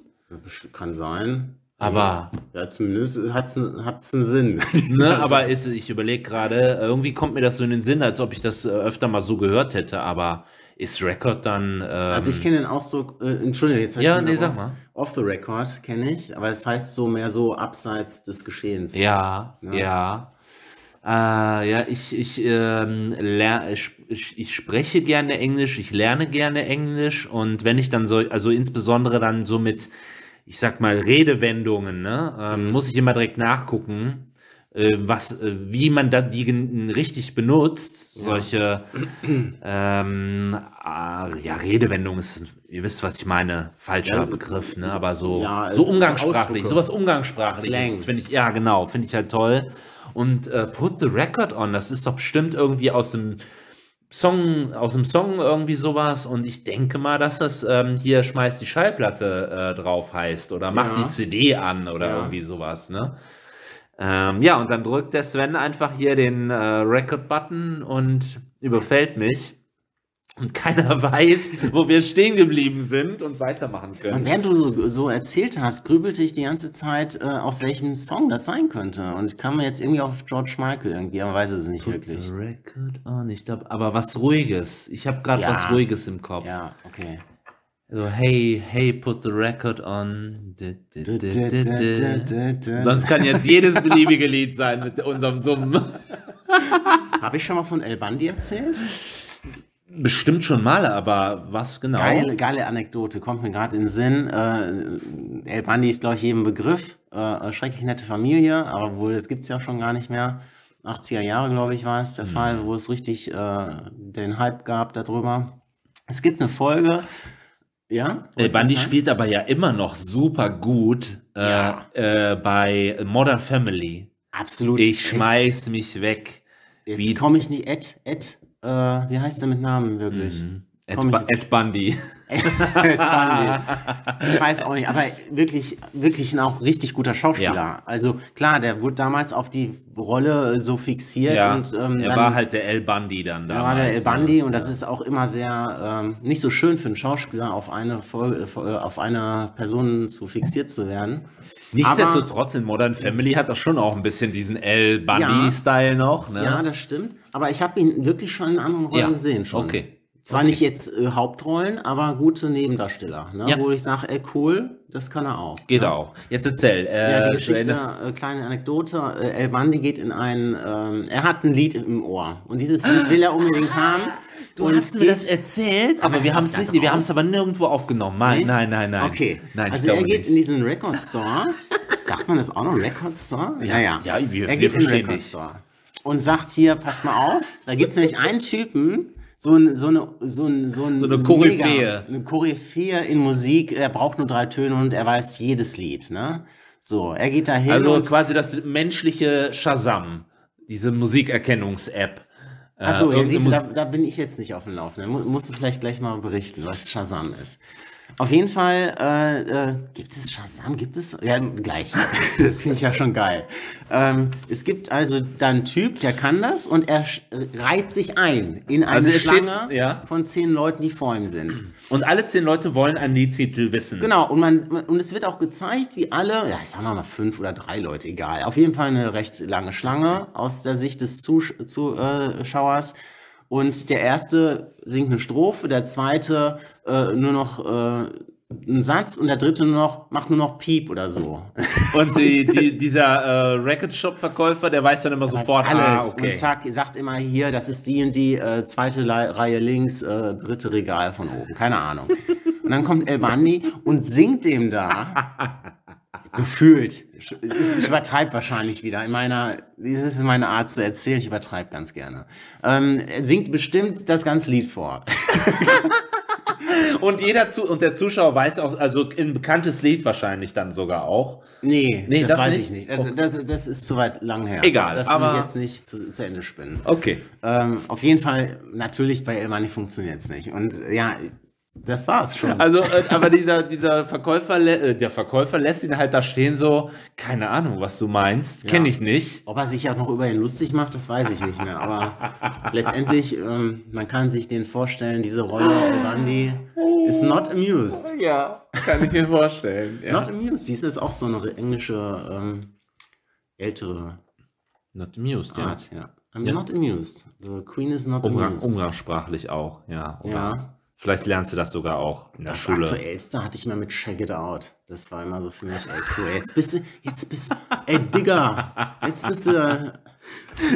[SPEAKER 1] Kann sein.
[SPEAKER 2] Aber,
[SPEAKER 1] Ja, zumindest hat es einen Sinn. [laughs]
[SPEAKER 2] ne, aber ist, ich überlege gerade, irgendwie kommt mir das so in den Sinn, als ob ich das äh, öfter mal so gehört hätte, aber ist Record dann. Ähm,
[SPEAKER 1] Also ich kenne den Ausdruck, äh, Entschuldige, jetzt
[SPEAKER 2] Ja, nee, sag mal.
[SPEAKER 1] Off the record kenne ich, aber es heißt so mehr so abseits des Geschehens.
[SPEAKER 2] Ja,
[SPEAKER 1] Ne?
[SPEAKER 2] ja. Äh, ja, ich, ich, ähm, ler ich, ich, ich spreche gerne Englisch, ich lerne gerne Englisch und wenn ich dann so, also insbesondere dann so mit, ich sag mal, Redewendungen, ne, ähm, muss ich immer direkt nachgucken, äh, was, äh, wie man da die richtig benutzt. Solche, ähm, äh, ja, Redewendung ist, ihr wisst, was ich meine, falscher
[SPEAKER 1] Ja,
[SPEAKER 2] Begriff, ne, aber so,
[SPEAKER 1] ja,
[SPEAKER 2] so umgangssprachlich, sowas umgangssprachliches, finde ich, ja, genau, finde ich halt toll. Und äh, Put the Record on, das ist doch bestimmt irgendwie aus dem Song, aus dem Song irgendwie sowas. Und ich denke mal, dass das ähm, hier schmeißt die Schallplatte äh, drauf heißt oder macht
[SPEAKER 1] Ja.
[SPEAKER 2] die CD an oder
[SPEAKER 1] Ja.
[SPEAKER 2] irgendwie sowas, ne? Ähm, ja, und dann drückt der Sven einfach hier den äh, Record-Button und überfällt mich. Und keiner [laughs] weiß, wo wir stehen geblieben sind und weitermachen können.
[SPEAKER 1] Und während du so, erzählt hast, grübelte ich die ganze Zeit, äh, aus welchem Song das sein könnte. Und ich kam mir jetzt irgendwie auf George Michael irgendwie, aber weiß es nicht wirklich.
[SPEAKER 2] The Record on, ich glaube, aber was Ruhiges. Ich habe gerade
[SPEAKER 1] Ja.
[SPEAKER 2] was Ruhiges im Kopf.
[SPEAKER 1] Ja, okay.
[SPEAKER 2] So, hey, hey, put the record on. Du, du, du, du, du.
[SPEAKER 1] Habe
[SPEAKER 2] Sonst kann jetzt [laughs] jedes beliebige Lied sein mit unserem Summen.
[SPEAKER 1] ich schon mal von El Bandi erzählt?
[SPEAKER 2] Bestimmt schon mal, aber was genau?
[SPEAKER 1] Geile, geile Anekdote, kommt mir gerade in den Sinn. Äh, El Bandi ist, glaube ich, jedem Begriff. Äh, schrecklich nette Familie, aber wohl, das gibt es ja auch schon gar nicht mehr. 80er Jahre, glaube ich, war es der Fall, wo es richtig äh, den Hype gab darüber. Es gibt eine Folge, ja?
[SPEAKER 2] El Bandi spielt aber ja immer noch super gut äh,
[SPEAKER 1] Ja.
[SPEAKER 2] äh, bei Modern Family.
[SPEAKER 1] Absolut.
[SPEAKER 2] Ich schmeiß mich weg.
[SPEAKER 1] Jetzt
[SPEAKER 2] wie-
[SPEAKER 1] komme ich nicht, Ed, Ed, Äh, wie heißt der mit Namen wirklich?
[SPEAKER 2] Mhm. Ed,
[SPEAKER 1] Komm ich
[SPEAKER 2] Bu-
[SPEAKER 1] jetzt-
[SPEAKER 2] Ed Bundy. [laughs]
[SPEAKER 1] Bundy. Ich weiß auch nicht, aber wirklich, wirklich ein auch richtig guter Schauspieler.
[SPEAKER 2] Ja.
[SPEAKER 1] Also klar, der wurde damals auf die Rolle so fixiert
[SPEAKER 2] Ja,
[SPEAKER 1] und ähm,
[SPEAKER 2] er
[SPEAKER 1] dann
[SPEAKER 2] war halt der El Bundy dann
[SPEAKER 1] da
[SPEAKER 2] damals.
[SPEAKER 1] war der El
[SPEAKER 2] ne?
[SPEAKER 1] Bundy und das ist auch immer sehr ähm, nicht so schön für einen Schauspieler, auf eine Folge, äh, auf eine Person zu fixiert zu werden.
[SPEAKER 2] Nichtsdestotrotz in Modern Family hat das schon auch ein bisschen diesen El Bundy-Style noch. Ne?
[SPEAKER 1] Ja, das stimmt. Aber ich habe ihn wirklich schon in anderen Rollen
[SPEAKER 2] Ja,
[SPEAKER 1] gesehen schon.
[SPEAKER 2] okay.
[SPEAKER 1] Zwar nicht jetzt äh, Hauptrollen, aber gute Nebendarsteller, ne?
[SPEAKER 2] Ja.
[SPEAKER 1] wo ich sage, ey cool, das kann er auch.
[SPEAKER 2] Geht
[SPEAKER 1] ne?
[SPEAKER 2] auch. Jetzt erzähl. Äh,
[SPEAKER 1] Ja, die Geschichte, äh, kleine Anekdote. Äh, El Bandi geht in ein, ähm, er hat ein Lied im Ohr und dieses Lied will er unbedingt haben.
[SPEAKER 2] Du
[SPEAKER 1] und
[SPEAKER 2] hast mir das erzählt, aber
[SPEAKER 1] das
[SPEAKER 2] wir haben es nicht, wir haben es aber nirgendwo aufgenommen. Nein,
[SPEAKER 1] Nee?
[SPEAKER 2] nein, nein, nein.
[SPEAKER 1] Okay,
[SPEAKER 2] Nein,
[SPEAKER 1] also er geht
[SPEAKER 2] nicht.
[SPEAKER 1] in diesen Record Store. [laughs] Sagt man das auch noch, Record Store? Ja, ja.
[SPEAKER 2] Ja, wir-
[SPEAKER 1] er geht in den
[SPEAKER 2] verstehen
[SPEAKER 1] Record. Store und sagt hier, pass mal auf, da gibt es nämlich einen Typen, so, ein, so eine, so, ein, so, ein
[SPEAKER 2] So eine Koryphäe.
[SPEAKER 1] Mega, eine Koryphäe in Musik, er braucht nur drei Töne und er weiß jedes Lied, ne? So, er geht da hin
[SPEAKER 2] Also quasi das menschliche Shazam, diese Musikerkennungs-App. Äh,
[SPEAKER 1] Achso, ja,
[SPEAKER 2] irgendeine
[SPEAKER 1] siehst du, da, da bin ich jetzt nicht auf dem Laufenden. Mu musst du vielleicht gleich mal berichten, was Shazam ist. Auf jeden Fall, äh, äh, gibt es Shazam? Gibt es? Ja, gleich. [laughs] das finde ich ja schon geil. Ähm, es gibt also da einen Typ, der kann das und er sch- reiht sich ein in eine
[SPEAKER 2] Also er steht-
[SPEAKER 1] Schlange
[SPEAKER 2] ja.
[SPEAKER 1] von zehn Leuten, die vor ihm sind.
[SPEAKER 2] Und alle zehn Leute wollen einen Liedtitel wissen.
[SPEAKER 1] Genau, und, man, man- und es wird auch gezeigt, wie alle, ja, sagen wir mal fünf oder drei Leute, egal. Auf jeden Fall eine recht lange Schlange aus der Sicht des Zusch Zuschauers. Und der erste singt eine Strophe, der zweite äh, nur noch äh, einen Satz und der dritte nur noch, macht nur noch Piep oder so. [laughs]
[SPEAKER 2] Und die, die, dieser äh, Record-Shop-Verkäufer, der weiß dann immer sofort,
[SPEAKER 1] alles.
[SPEAKER 2] ah, okay.
[SPEAKER 1] Und zack, sagt immer hier, das ist die und die äh, zweite Le Reihe links, äh, dritte Regal von oben. Keine Ahnung. Und dann kommt El Bandi und singt dem da. [laughs] Gefühlt. Ich übertreibe wahrscheinlich wieder. In meiner, das ist meine Art zu erzählen, ich übertreibe ganz gerne. Ähm, er singt bestimmt das ganze Lied vor. [laughs]
[SPEAKER 2] Und jeder zu und der Zuschauer weiß auch, also ein bekanntes Lied wahrscheinlich dann sogar auch.
[SPEAKER 1] Nee,
[SPEAKER 2] Nee,
[SPEAKER 1] das,
[SPEAKER 2] das
[SPEAKER 1] weiß
[SPEAKER 2] nicht?
[SPEAKER 1] ich nicht. Das, das, ist zu weit lang her.
[SPEAKER 2] Egal,
[SPEAKER 1] Das will
[SPEAKER 2] aber-
[SPEAKER 1] ich jetzt nicht zu, zu Ende spinnen.
[SPEAKER 2] Okay.
[SPEAKER 1] Ähm, auf jeden Fall, natürlich bei El Bandi funktioniert es nicht. Und ja, das war's schon.
[SPEAKER 2] Also, äh, aber dieser, dieser Verkäufer, äh, der Verkäufer lässt ihn halt da stehen so, keine Ahnung, was du meinst, kenne ich nicht.
[SPEAKER 1] Ob er sich auch noch über ihn lustig macht, das weiß ich nicht mehr. Aber letztendlich, ähm, man kann sich den vorstellen, diese Rolle Bandi ist not amused.
[SPEAKER 2] Ja, kann ich mir vorstellen. Ja.
[SPEAKER 1] Not amused. Du, ist auch so eine englische, ähm, ältere
[SPEAKER 2] Not amused, ja.
[SPEAKER 1] Art. Ja. I'm not amused. The Queen is not
[SPEAKER 2] Umgang,
[SPEAKER 1] amused.
[SPEAKER 2] umgangssprachlich auch, ja. Oder
[SPEAKER 1] Ja.
[SPEAKER 2] Vielleicht lernst du das sogar auch in der
[SPEAKER 1] Das
[SPEAKER 2] Schule.
[SPEAKER 1] aktuellste hatte ich mal mit Check It Out. Das war immer so für mich, ey, cool. Jetzt bist du, jetzt bist du, ey, Digga, jetzt bist du,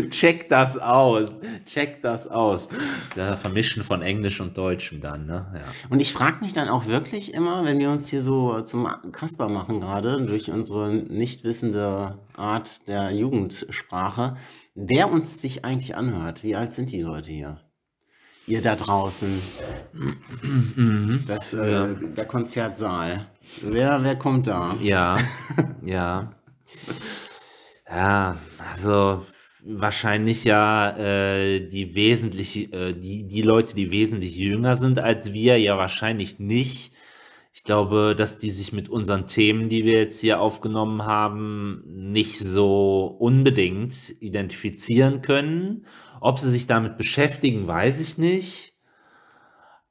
[SPEAKER 2] Check das aus. Check das aus. Das Vermischen von Englisch und Deutschem dann, ne? Ja.
[SPEAKER 1] Und ich frage mich dann auch wirklich immer, wenn wir uns hier so zum Kasper machen gerade, durch unsere nicht wissende Art der Jugendsprache, wer uns sich eigentlich anhört. Wie alt sind die Leute hier? Ihr da draußen. Das, äh, Der Konzertsaal. Wer, wer kommt da?
[SPEAKER 2] Ja, [laughs] ja. Ja, also wahrscheinlich ja äh, die wesentlich, äh, die, die Leute, die wesentlich jünger sind als wir, ja wahrscheinlich nicht. Ich glaube, dass die sich mit unseren Themen, die wir jetzt hier aufgenommen haben, nicht so unbedingt identifizieren können. Ob sie sich damit beschäftigen, weiß ich nicht.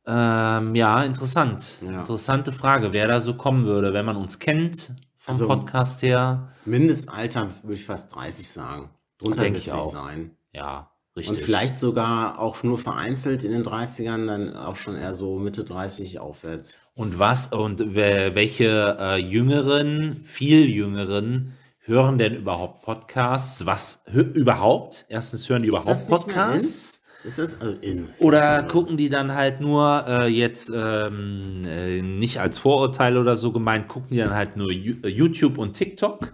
[SPEAKER 2] Ähm, ja, interessant.
[SPEAKER 1] Ja.
[SPEAKER 2] Interessante Frage, wer da so kommen würde, wenn man uns kennt vom
[SPEAKER 1] Also-
[SPEAKER 2] Podcast her.
[SPEAKER 1] Mindestalter würde ich fast 30 sagen. Drunter wird es nicht sein.
[SPEAKER 2] Ja, richtig.
[SPEAKER 1] Und vielleicht sogar auch nur vereinzelt in den 30ern, dann auch schon eher so Mitte 30 aufwärts.
[SPEAKER 2] Und was und welche äh, Jüngeren, viel Jüngeren hören denn überhaupt Podcasts? Was überhaupt? Erstens hören die überhaupt? Podcasts?
[SPEAKER 1] Ist das also in?
[SPEAKER 2] Oder gucken die dann halt nur äh, jetzt ähm, äh, nicht als Vorurteil oder so gemeint, gucken die dann halt nur äh, YouTube und TikTok?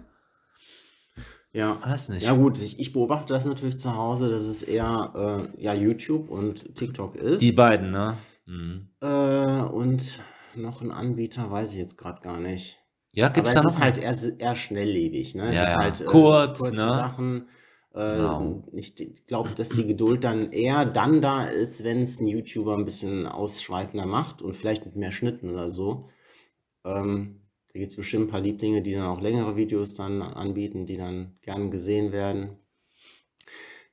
[SPEAKER 1] Ja.
[SPEAKER 2] Weiß nicht.
[SPEAKER 1] Ja gut, ich, ich beobachte das natürlich zu Hause, dass es eher äh, ja, YouTube und TikTok ist.
[SPEAKER 2] Die beiden, ne? Mhm.
[SPEAKER 1] äh, und noch ein Anbieter, weiß ich jetzt gerade gar nicht.
[SPEAKER 2] Ja,
[SPEAKER 1] Aber
[SPEAKER 2] gibt's
[SPEAKER 1] es
[SPEAKER 2] da noch?
[SPEAKER 1] ist halt eher, eher schnelllebig. Ne? Es
[SPEAKER 2] Ja,
[SPEAKER 1] ist
[SPEAKER 2] ja.
[SPEAKER 1] halt äh,
[SPEAKER 2] Kurz,
[SPEAKER 1] kurze
[SPEAKER 2] ne?
[SPEAKER 1] Sachen. Äh,
[SPEAKER 2] Genau.
[SPEAKER 1] Ich glaube, dass die Geduld dann eher dann da ist, wenn es ein YouTuber ein bisschen ausschweifender macht und vielleicht mit mehr Schnitten oder so. Ähm, da gibt es bestimmt ein paar Lieblinge, die dann auch längere Videos dann anbieten, die dann gern gesehen werden.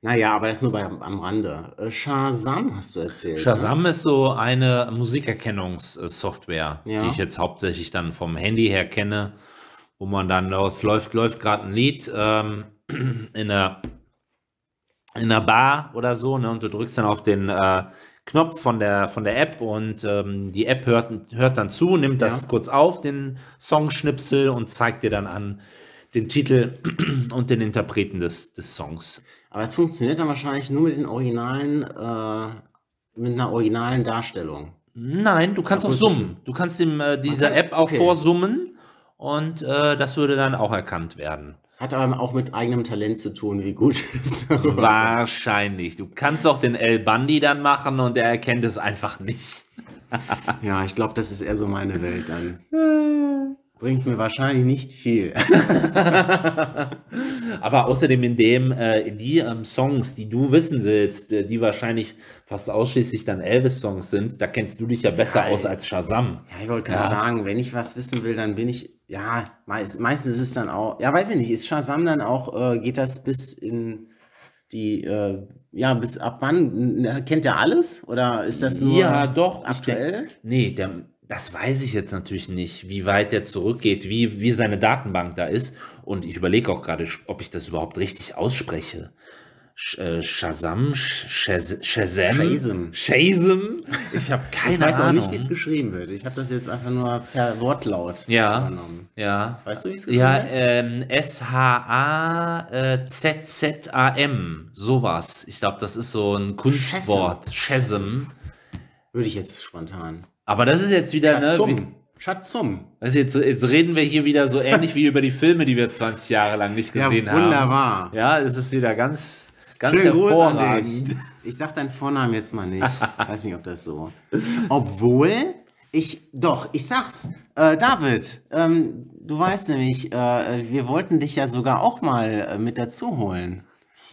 [SPEAKER 1] Naja, aber das nur bei, am Rande. Äh, Shazam hast du erzählt. Ne?
[SPEAKER 2] Shazam ist so eine Musikerkennungssoftware,
[SPEAKER 1] Ja.
[SPEAKER 2] die ich jetzt hauptsächlich dann vom Handy her kenne, wo man dann, es läuft, läuft gerade ein Lied ähm, [clears throat] in einer in einer Bar oder so, ne, und du drückst dann auf den äh, Knopf von der, von der App und ähm, die App hört, hört dann zu, nimmt das
[SPEAKER 1] Ja.
[SPEAKER 2] kurz auf, den Songschnipsel und zeigt dir dann an den Titel [clears throat] und den Interpreten des, des Songs.
[SPEAKER 1] Aber es funktioniert dann wahrscheinlich nur mit den originalen, äh, mit einer originalen Darstellung.
[SPEAKER 2] Nein, du kannst auch summen. Du kannst ihm äh, dieser
[SPEAKER 1] Okay,
[SPEAKER 2] App auch
[SPEAKER 1] okay.
[SPEAKER 2] vorsummen und äh, das würde dann auch erkannt werden.
[SPEAKER 1] Hat aber auch mit eigenem Talent zu tun, wie gut [laughs] es ist.
[SPEAKER 2] Wahrscheinlich. Du kannst auch den El Bundy dann machen und er erkennt es einfach nicht.
[SPEAKER 1] Ja, ich glaube, das ist eher so meine Welt dann. [laughs] Bringt mir wahrscheinlich nicht viel. [laughs]
[SPEAKER 2] Aber außerdem in dem, äh, die ähm, Songs, die du wissen willst, äh, die wahrscheinlich fast ausschließlich dann Elvis-Songs sind, da kennst du dich ja besser
[SPEAKER 1] Ja,
[SPEAKER 2] aus als Shazam.
[SPEAKER 1] Ja, ich wollte gerade
[SPEAKER 2] Ja.
[SPEAKER 1] sagen, wenn ich was wissen will, dann bin ich, ja, meist, meistens ist es dann auch, ja, weiß ich nicht, ist Shazam dann auch, äh, geht das bis in die, äh, ja, bis ab wann? Kennt er alles? Oder ist das nur
[SPEAKER 2] Ja, doch,
[SPEAKER 1] aktuell?
[SPEAKER 2] Nee, der, das weiß ich jetzt natürlich nicht, wie weit der zurückgeht, wie, wie seine Datenbank da ist. Und ich überlege auch gerade, ob ich das überhaupt richtig ausspreche. Sh äh, Shazam, Sh Shaz Shazam,
[SPEAKER 1] Shazam.
[SPEAKER 2] Shazam. Ich habe [laughs] keine
[SPEAKER 1] Ich weiß auch
[SPEAKER 2] Ahnung.
[SPEAKER 1] nicht, wie es geschrieben wird. Ich habe das jetzt einfach nur per Wortlaut
[SPEAKER 2] Ja.
[SPEAKER 1] übernommen.
[SPEAKER 2] ja.
[SPEAKER 1] Weißt du, wie es geschrieben
[SPEAKER 2] Ja,
[SPEAKER 1] wird?
[SPEAKER 2] ähm, S-H-A-Z-Z-A-M, sowas. Ich glaube, das ist so ein Kunstwort. Shazam.
[SPEAKER 1] Würde ich jetzt spontan.
[SPEAKER 2] Aber das ist jetzt wieder, ne? wie-
[SPEAKER 1] Schatzum. Schatzum.
[SPEAKER 2] Also jetzt, jetzt reden wir hier wieder so ähnlich wie über die Filme, die wir 20 Jahre lang nicht
[SPEAKER 1] Ja,
[SPEAKER 2] gesehen haben.
[SPEAKER 1] wunderbar.
[SPEAKER 2] Ja, es ist wieder ganz, ganz
[SPEAKER 1] Schönen
[SPEAKER 2] hervorragend.
[SPEAKER 1] dich. Ich sag deinen Vornamen jetzt mal nicht. Weiß nicht, ob das so. Obwohl, ich, doch, ich sag's. Äh, David, ähm, du weißt nämlich, äh, wir wollten dich ja sogar auch mal äh, mit dazu holen.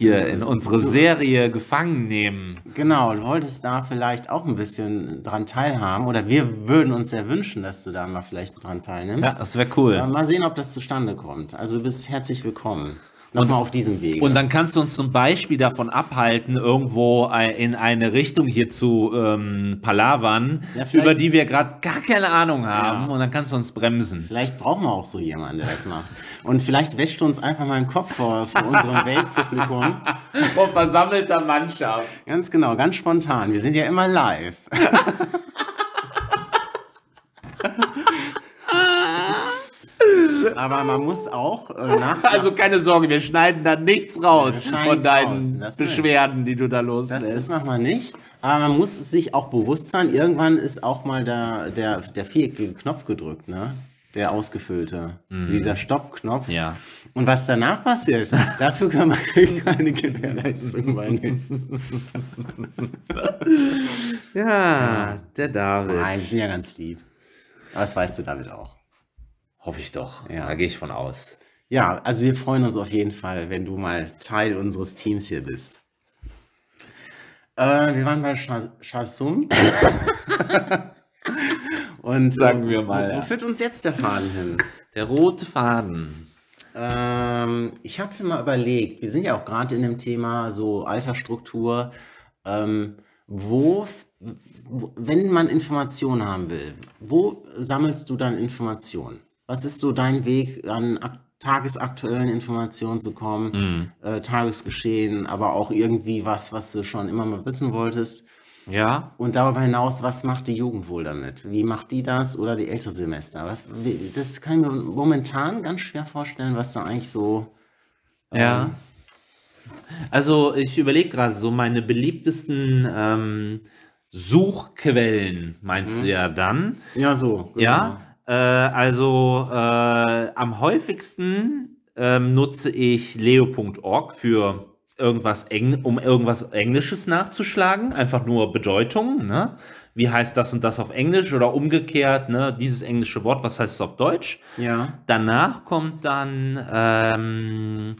[SPEAKER 2] Hier in unsere Serie gefangen nehmen.
[SPEAKER 1] Genau, du wolltest da vielleicht auch ein bisschen dran teilhaben. Oder wir würden uns sehr wünschen, dass du da mal vielleicht dran teilnimmst.
[SPEAKER 2] Ja, das wäre cool.
[SPEAKER 1] Äh, Mal sehen, ob das zustande kommt. Also du bist herzlich willkommen. Nochmal auf diesem Wege.
[SPEAKER 2] Und dann kannst du uns zum Beispiel davon abhalten, irgendwo in eine Richtung hier zu ähm, palavern,
[SPEAKER 1] Ja,
[SPEAKER 2] über die wir gerade gar keine Ahnung haben.
[SPEAKER 1] Ja.
[SPEAKER 2] Und dann kannst du uns bremsen.
[SPEAKER 1] Vielleicht brauchen wir auch so jemanden, der das macht. Und vielleicht wäscht du uns einfach mal den Kopf vor, vor unserem [laughs] Weltpublikum.
[SPEAKER 2] Von versammelter Mannschaft.
[SPEAKER 1] Ganz genau, ganz spontan. Wir sind ja immer live. [laughs] Aber man muss auch äh, [laughs] nach.
[SPEAKER 2] Also keine Sorge, wir schneiden da nichts raus von deinen
[SPEAKER 1] raus, das nicht.
[SPEAKER 2] Beschwerden, die du da loslässt.
[SPEAKER 1] das machen wir nicht. Aber man muss sich auch bewusst sein, irgendwann ist auch mal der, der, der viereckige Knopf gedrückt, ne? Der ausgefüllte. So dieser Stoppknopf.
[SPEAKER 2] Mhm. Ja.
[SPEAKER 1] Und was danach passiert, [laughs] dafür kann man [laughs] keine Gewährleistung übernehmen.
[SPEAKER 2] Ja, der David.
[SPEAKER 1] Nein, die sind ja ganz lieb. Aber das weißt du David auch.
[SPEAKER 2] Hoffe ich doch.
[SPEAKER 1] Ja.
[SPEAKER 2] Da gehe ich von aus.
[SPEAKER 1] Ja, also wir freuen uns auf jeden Fall, wenn du mal Teil unseres Teams hier bist. Äh, wir waren bei Chasum. [laughs] Und
[SPEAKER 2] Sagen
[SPEAKER 1] äh,
[SPEAKER 2] wir mal,
[SPEAKER 1] Wo, wo führt uns jetzt der Faden hin?
[SPEAKER 2] Der rote Faden.
[SPEAKER 1] Ähm, ich hatte mal überlegt, wir sind ja auch gerade in dem Thema so Altersstruktur, ähm, wo, wenn man Informationen haben will, wo sammelst du dann Informationen? Was ist so dein Weg, an ak tagesaktuellen Informationen zu kommen, äh, Tagesgeschehen, aber auch irgendwie was, was du schon immer mal wissen wolltest?
[SPEAKER 2] Ja.
[SPEAKER 1] Und darüber hinaus, was macht die Jugend wohl damit? Wie macht die das oder die ältere Semester? Was, das kann ich mir momentan ganz schwer vorstellen, was da eigentlich so.
[SPEAKER 2] Ja. Also ich überlege gerade so meine beliebtesten ähm, Suchquellen, meinst du ja dann?
[SPEAKER 1] Ja, so. genau.
[SPEAKER 2] Ja. Äh, also äh, am häufigsten ähm, nutze ich leo.org für irgendwas Eng um irgendwas Englisches nachzuschlagen, einfach nur Bedeutung, ne? Wie heißt das und das auf Englisch oder umgekehrt, ne? Dieses englische Wort, was heißt es auf Deutsch?
[SPEAKER 1] Ja.
[SPEAKER 2] Danach kommt dann ähm,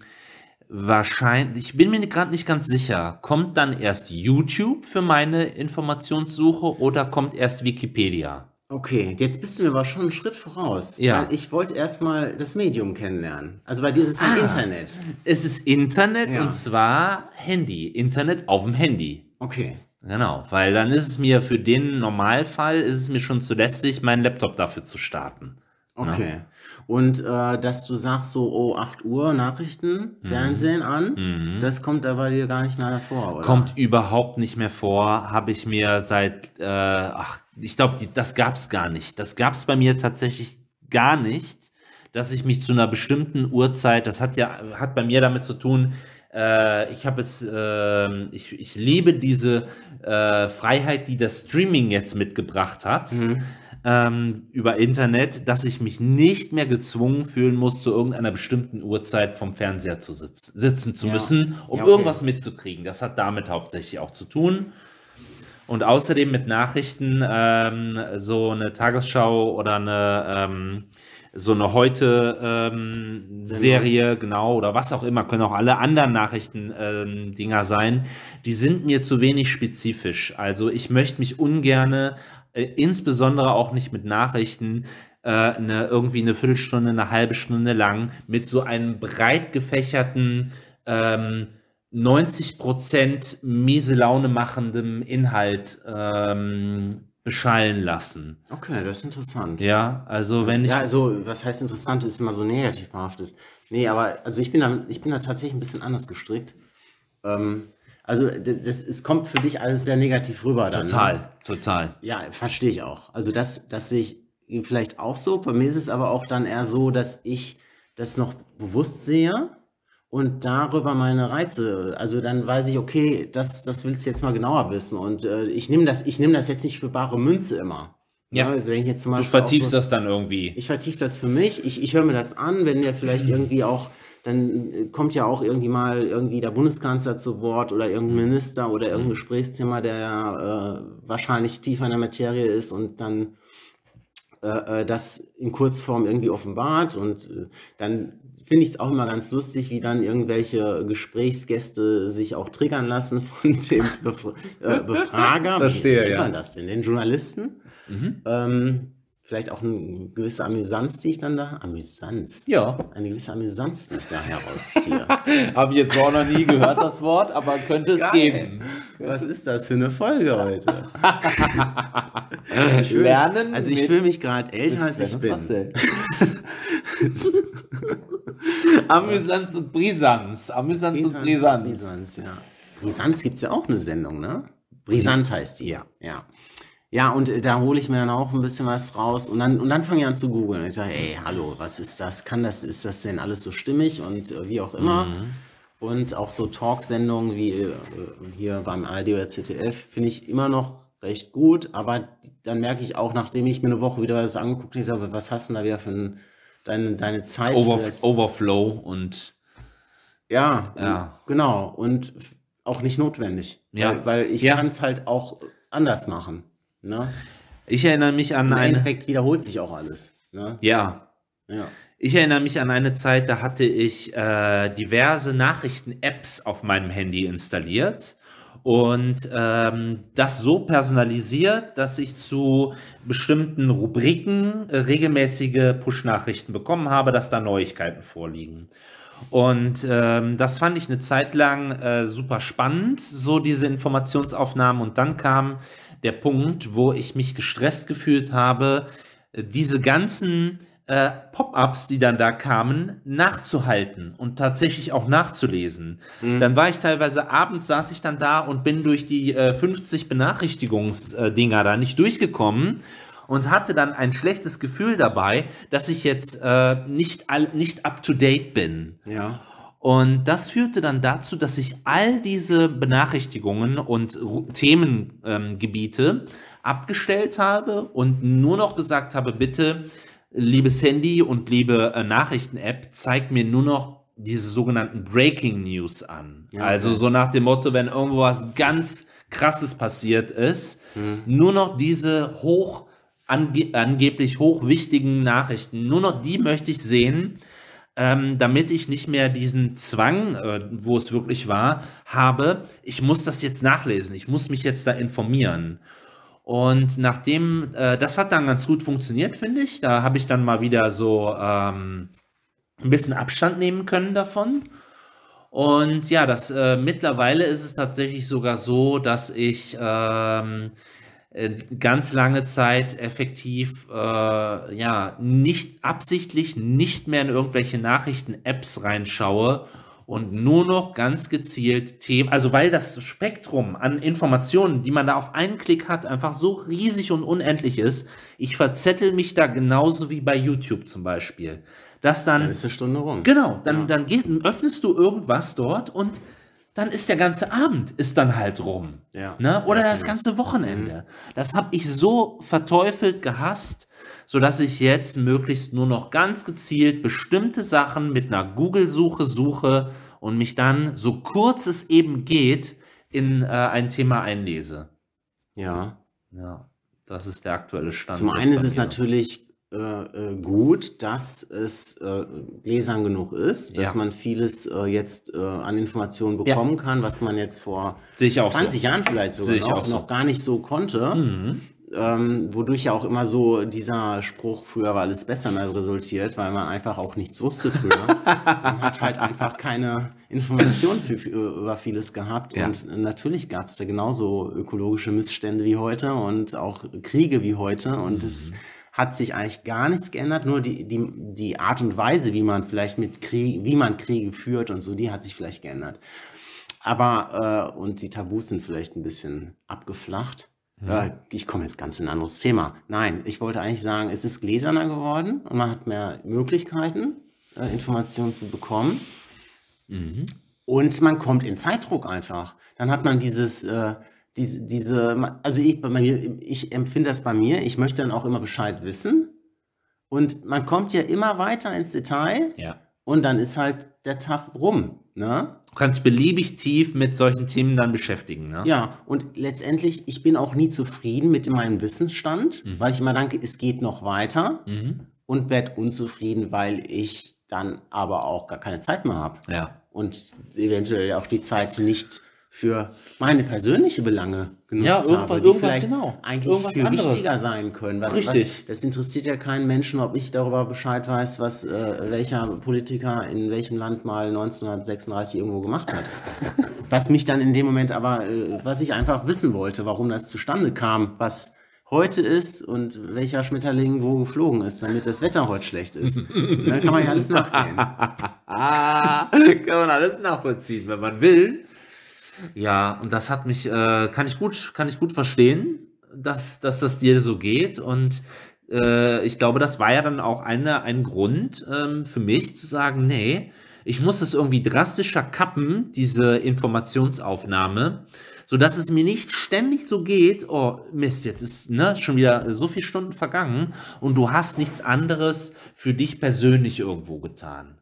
[SPEAKER 2] wahrscheinlich, ich bin mir gerade nicht ganz sicher, kommt dann erst YouTube für meine Informationssuche oder kommt erst Wikipedia?
[SPEAKER 1] Okay, jetzt bist du mir aber schon einen Schritt voraus.
[SPEAKER 2] Ja.
[SPEAKER 1] Weil ich wollte erstmal das Medium kennenlernen. Also bei dir ist es ja
[SPEAKER 2] Ah.
[SPEAKER 1] Internet.
[SPEAKER 2] Es ist Internet
[SPEAKER 1] Ja.
[SPEAKER 2] und zwar Handy. Internet auf dem Handy.
[SPEAKER 1] Okay.
[SPEAKER 2] Genau, weil dann ist es mir für den Normalfall ist es mir schon zu lästig, meinen Laptop dafür zu starten.
[SPEAKER 1] Okay. Und äh, dass du sagst so, oh, 8 Uhr Nachrichten, Fernsehen an, das kommt aber dir gar nicht mehr davor, oder?
[SPEAKER 2] Kommt überhaupt nicht mehr vor, habe ich mir seit, äh, ach, ich glaube, das gab es gar nicht. Das gab es bei mir tatsächlich gar nicht, dass ich mich zu einer bestimmten Uhrzeit, das hat ja, hat bei mir damit zu tun, äh, ich habe es, ähm, ich, ich liebe diese äh, Freiheit, die das Streaming jetzt mitgebracht hat. Ähm, über Internet, dass ich mich nicht mehr gezwungen fühlen muss, zu irgendeiner bestimmten Uhrzeit vom Fernseher zu sitz sitzen zu
[SPEAKER 1] Ja.
[SPEAKER 2] müssen, um
[SPEAKER 1] Ja, okay.
[SPEAKER 2] irgendwas mitzukriegen. Das hat damit hauptsächlich auch zu tun. Und außerdem mit Nachrichten, ähm, so eine Tagesschau oder eine, ähm, so eine Heute-Serie, genau, oder was auch immer, können auch alle anderen Nachrichten-Dinger sein, die sind mir zu wenig spezifisch. Also ich möchte mich ungerne, äh, insbesondere auch nicht mit Nachrichten, äh, eine, irgendwie eine Viertelstunde, eine halbe Stunde lang mit so einem breit gefächerten, ähm, 90% miese Laune machendem Inhalt ähm, beschallen lassen.
[SPEAKER 1] Okay, das ist interessant.
[SPEAKER 2] Ja, also wenn ich.
[SPEAKER 1] Ja, also, was heißt interessant, ist immer so negativ behaftet. Nee, aber also ich bin da, ich bin da tatsächlich ein bisschen anders gestrickt. Ähm, also das, es kommt für dich alles sehr negativ rüber dann. Ne?
[SPEAKER 2] total, total.
[SPEAKER 1] Ja, verstehe ich auch. Also das, das sehe ich vielleicht auch so. Bei mir ist es aber auch dann eher so, dass ich das noch bewusst sehe und darüber meine Reize. Also dann weiß ich, okay, das, das willst du jetzt mal genauer wissen. Und äh, ich nehme das, ich nehme das jetzt nicht für bare Münze immer.
[SPEAKER 2] Ja.
[SPEAKER 1] also wenn ich jetzt zum
[SPEAKER 2] Du
[SPEAKER 1] Beispiel auch
[SPEAKER 2] vertiefst
[SPEAKER 1] so,
[SPEAKER 2] das dann irgendwie.
[SPEAKER 1] ich vertiefe das für mich. Ich, ich höre mir das an, wenn der vielleicht irgendwie auch, dann äh, kommt ja auch irgendwie mal irgendwie der Bundeskanzler zu Wort oder irgendein Minister oder irgendein Gesprächsthema, der äh, wahrscheinlich tiefer in der Materie ist und dann äh, äh, das in Kurzform irgendwie offenbart und äh, dann finde ich es auch immer ganz lustig, wie dann irgendwelche Gesprächsgäste sich auch triggern lassen [laughs] von dem Bef äh, Befrager.
[SPEAKER 2] Verstehe,
[SPEAKER 1] wie nennt
[SPEAKER 2] ja.
[SPEAKER 1] das denn? Den Journalisten? Ähm, vielleicht auch eine gewisse Amüsanz, die ich dann da. Amüsanz.
[SPEAKER 2] Ja.
[SPEAKER 1] Eine gewisse Amüsanz, die ich da herausziehe. [laughs]
[SPEAKER 2] Habe ich jetzt auch noch nie gehört, das Wort, aber könnte es
[SPEAKER 1] Geil.
[SPEAKER 2] geben.
[SPEAKER 1] Was ist das für eine Folge heute? [laughs] Ich fühl mich-
[SPEAKER 2] Lernen
[SPEAKER 1] Also ich fühle mich gerade älter als ich bin. [laughs]
[SPEAKER 2] Amüsanz und Brisanz. Amüsanz und Brisanz.
[SPEAKER 1] Brisanz, ja. Brisanz gibt es ja auch eine Sendung, ne? Brisant heißt die.
[SPEAKER 2] Ja.
[SPEAKER 1] Ja, ja und äh, da hole ich mir dann auch ein bisschen was raus und dann, und dann fange ich an zu googeln. Ich sage, ey, hallo, was ist das? Kann das, ist das denn alles so stimmig und äh, wie auch immer?
[SPEAKER 2] Mhm.
[SPEAKER 1] Und auch so Talksendungen wie äh, hier beim ARD oder ZDF finde ich immer noch recht gut, aber dann merke ich auch, nachdem ich mir eine Woche wieder was angeguckt habe, ich sage, was hast du denn da wieder für ein, deine, deine Zeit?
[SPEAKER 2] Over,
[SPEAKER 1] für das-
[SPEAKER 2] Overflow und
[SPEAKER 1] ja,
[SPEAKER 2] Ja.
[SPEAKER 1] genau. Und auch nicht notwendig.
[SPEAKER 2] Ja.
[SPEAKER 1] Weil, weil ich
[SPEAKER 2] Ja.
[SPEAKER 1] kann es halt auch anders machen. Ne?
[SPEAKER 2] ich erinnere mich an
[SPEAKER 1] Im
[SPEAKER 2] eine.
[SPEAKER 1] Endeffekt wiederholt sich auch alles. Ne?
[SPEAKER 2] Ja,
[SPEAKER 1] Ja.
[SPEAKER 2] Ich erinnere mich an eine Zeit, da hatte ich äh, diverse Nachrichten-Apps auf meinem Handy installiert und ähm, das so personalisiert, dass ich zu bestimmten Rubriken äh, regelmäßige Push-Nachrichten bekommen habe, dass da Neuigkeiten vorliegen. Und ähm, das fand ich eine Zeit lang äh, super spannend, so diese Informationsaufnahmen. Und dann kam der Punkt, wo ich mich gestresst gefühlt habe, diese ganzen äh, Pop-ups, die dann da kamen, nachzuhalten und tatsächlich auch nachzulesen. Dann war ich teilweise abends, saß ich dann da und bin durch die äh, 50 Benachrichtigungsdinger da nicht durchgekommen und hatte dann ein schlechtes Gefühl dabei, dass ich jetzt äh, nicht, all, nicht up to date bin.
[SPEAKER 1] Ja.
[SPEAKER 2] Und das führte dann dazu, dass ich all diese Benachrichtigungen und Themengebiete abgestellt habe und nur noch gesagt habe, bitte, liebes Handy und liebe äh, Nachrichten-App, zeigt mir nur noch diese sogenannten Breaking News an.
[SPEAKER 1] Ja,
[SPEAKER 2] Also
[SPEAKER 1] okay.
[SPEAKER 2] so nach dem Motto, wenn irgendwo was ganz krasses passiert ist,
[SPEAKER 1] Mhm.
[SPEAKER 2] nur noch diese hoch ange angeblich hochwichtigen Nachrichten, nur noch die möchte ich sehen, ähm, damit ich nicht mehr diesen Zwang, äh, wo es wirklich war, habe, ich muss das jetzt nachlesen, ich muss mich jetzt da informieren. Und nachdem, äh, das hat dann ganz gut funktioniert, finde ich. Da habe ich dann mal wieder so ähm, ein bisschen Abstand nehmen können davon. Und ja, das äh, mittlerweile ist es tatsächlich sogar so, dass ich ähm, äh, ganz lange Zeit effektiv äh, ja nicht absichtlich nicht mehr in irgendwelche Nachrichten-Apps reinschaue und nur noch ganz gezielt Themen, also weil das Spektrum an Informationen, die man da auf einen Klick hat, einfach so riesig und unendlich ist. Ich verzettel mich da genauso wie bei YouTube zum Beispiel dass dann.
[SPEAKER 1] Dann ist eine Stunde rum.
[SPEAKER 2] Genau, dann, ja. dann gehst, öffnest du irgendwas dort und dann ist der ganze Abend ist dann halt rum. Ja. Ne? Oder das ganze Wochenende. Mhm. Das habe ich so verteufelt gehasst, sodass ich jetzt möglichst nur noch ganz gezielt bestimmte Sachen mit einer Google-Suche suche und mich dann, so kurz es eben geht, in äh, ein Thema einlese.
[SPEAKER 1] Ja.
[SPEAKER 2] Ja, das ist der aktuelle Stand.
[SPEAKER 1] Zum einen ist es natürlich äh, äh, gut, dass es äh, gläsern genug ist, dass ja. man vieles äh, jetzt äh, an Informationen bekommen ja. kann, was man jetzt vor 20 so. Jahren vielleicht sogar noch, so. noch, gar nicht so konnte. Mhm. Ähm, wodurch ja auch immer so dieser Spruch, früher war alles besser resultiert, weil man einfach auch nichts wusste früher. [laughs] man hat halt einfach keine Informationen für, für, über vieles gehabt. Ja. Und natürlich gab es da genauso ökologische Missstände wie heute und auch Kriege wie heute. Und mhm hat sich eigentlich gar nichts geändert, nur die, die, die Art und Weise, wie man vielleicht mit Krieg, wie man Kriege führt und so, die hat sich vielleicht geändert. Aber, äh, und die Tabus sind vielleicht ein bisschen abgeflacht. Ja. Ich komme jetzt ganz in ein anderes Thema. Nein, ich wollte eigentlich sagen, es ist gläserner geworden und man hat mehr Möglichkeiten, äh, Informationen zu bekommen. Mhm. Und man kommt in Zeitdruck einfach. Dann hat man dieses, äh, diese, diese, also ich, bei mir, ich empfinde das bei mir, ich möchte dann auch immer Bescheid wissen. Und man kommt ja immer weiter ins Detail.
[SPEAKER 2] Ja.
[SPEAKER 1] Und dann ist halt der Tag rum. Ne?
[SPEAKER 2] Du kannst beliebig tief mit solchen Themen dann beschäftigen. Ne?
[SPEAKER 1] Ja, und letztendlich, ich bin auch nie zufrieden mit meinem Wissensstand, mhm. weil ich immer denke, es geht noch weiter mhm. und werde unzufrieden, weil ich dann aber auch gar keine Zeit mehr habe.
[SPEAKER 2] Ja.
[SPEAKER 1] Und eventuell auch die Zeit nicht für meine persönliche Belange genutzt ja, irgendwas, habe, die vielleicht genau. eigentlich irgendwas viel anderes. wichtiger sein können. Was, Richtig. Was, das interessiert ja keinen Menschen, ob ich darüber Bescheid weiß, was äh, welcher Politiker in welchem Land mal 1936 irgendwo gemacht hat. [laughs] was mich dann in dem Moment aber, äh, was ich einfach wissen wollte, warum das zustande kam, was heute ist und welcher Schmetterling wo geflogen ist, damit das Wetter heute schlecht ist. dann kann man ja alles nachgehen. [laughs]
[SPEAKER 2] kann man alles nachvollziehen, wenn man will. Ja, und das hat mich, äh, kann ich gut, kann ich gut verstehen, dass, dass das dir so geht. Und äh, ich glaube, das war ja dann auch eine, ein Grund ähm, für mich zu sagen, nee, ich muss es irgendwie drastischer kappen, diese Informationsaufnahme, sodass es mir nicht ständig so geht, oh Mist, jetzt ist ne, schon wieder so viele Stunden vergangen und du hast nichts anderes für dich persönlich irgendwo getan.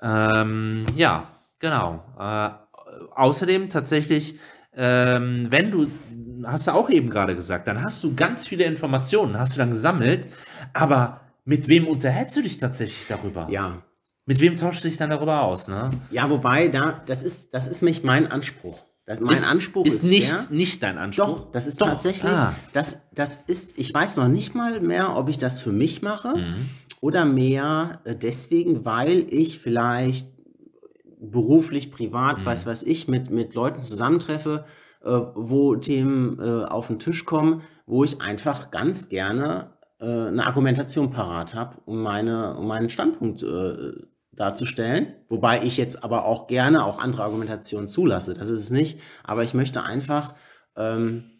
[SPEAKER 2] Ähm, ja, genau. Äh, außerdem tatsächlich, ähm, wenn du, hast du auch eben gerade gesagt, dann hast du ganz viele Informationen, hast du dann gesammelt, aber mit wem unterhältst du dich tatsächlich darüber?
[SPEAKER 1] Ja.
[SPEAKER 2] Mit wem tauschst du dich dann darüber aus, ne?
[SPEAKER 1] Ja, wobei, da, das ist, das ist mich mein Anspruch. Das, mein ist, Anspruch
[SPEAKER 2] ist, ist nicht, der, nicht dein Anspruch.
[SPEAKER 1] Doch, das ist Doch. tatsächlich, ah. das, das ist, ich weiß noch nicht mal mehr, ob ich das für mich mache mhm. oder mehr deswegen, weil ich vielleicht beruflich, privat, mhm. weiß was ich, mit, mit Leuten zusammentreffe, äh, wo Themen äh, auf den Tisch kommen, wo ich einfach ganz gerne äh, eine Argumentation parat habe, um, meine, um meinen Standpunkt äh, darzustellen. Wobei ich jetzt aber auch gerne auch andere Argumentationen zulasse. Das ist es nicht. Aber ich möchte einfach ähm,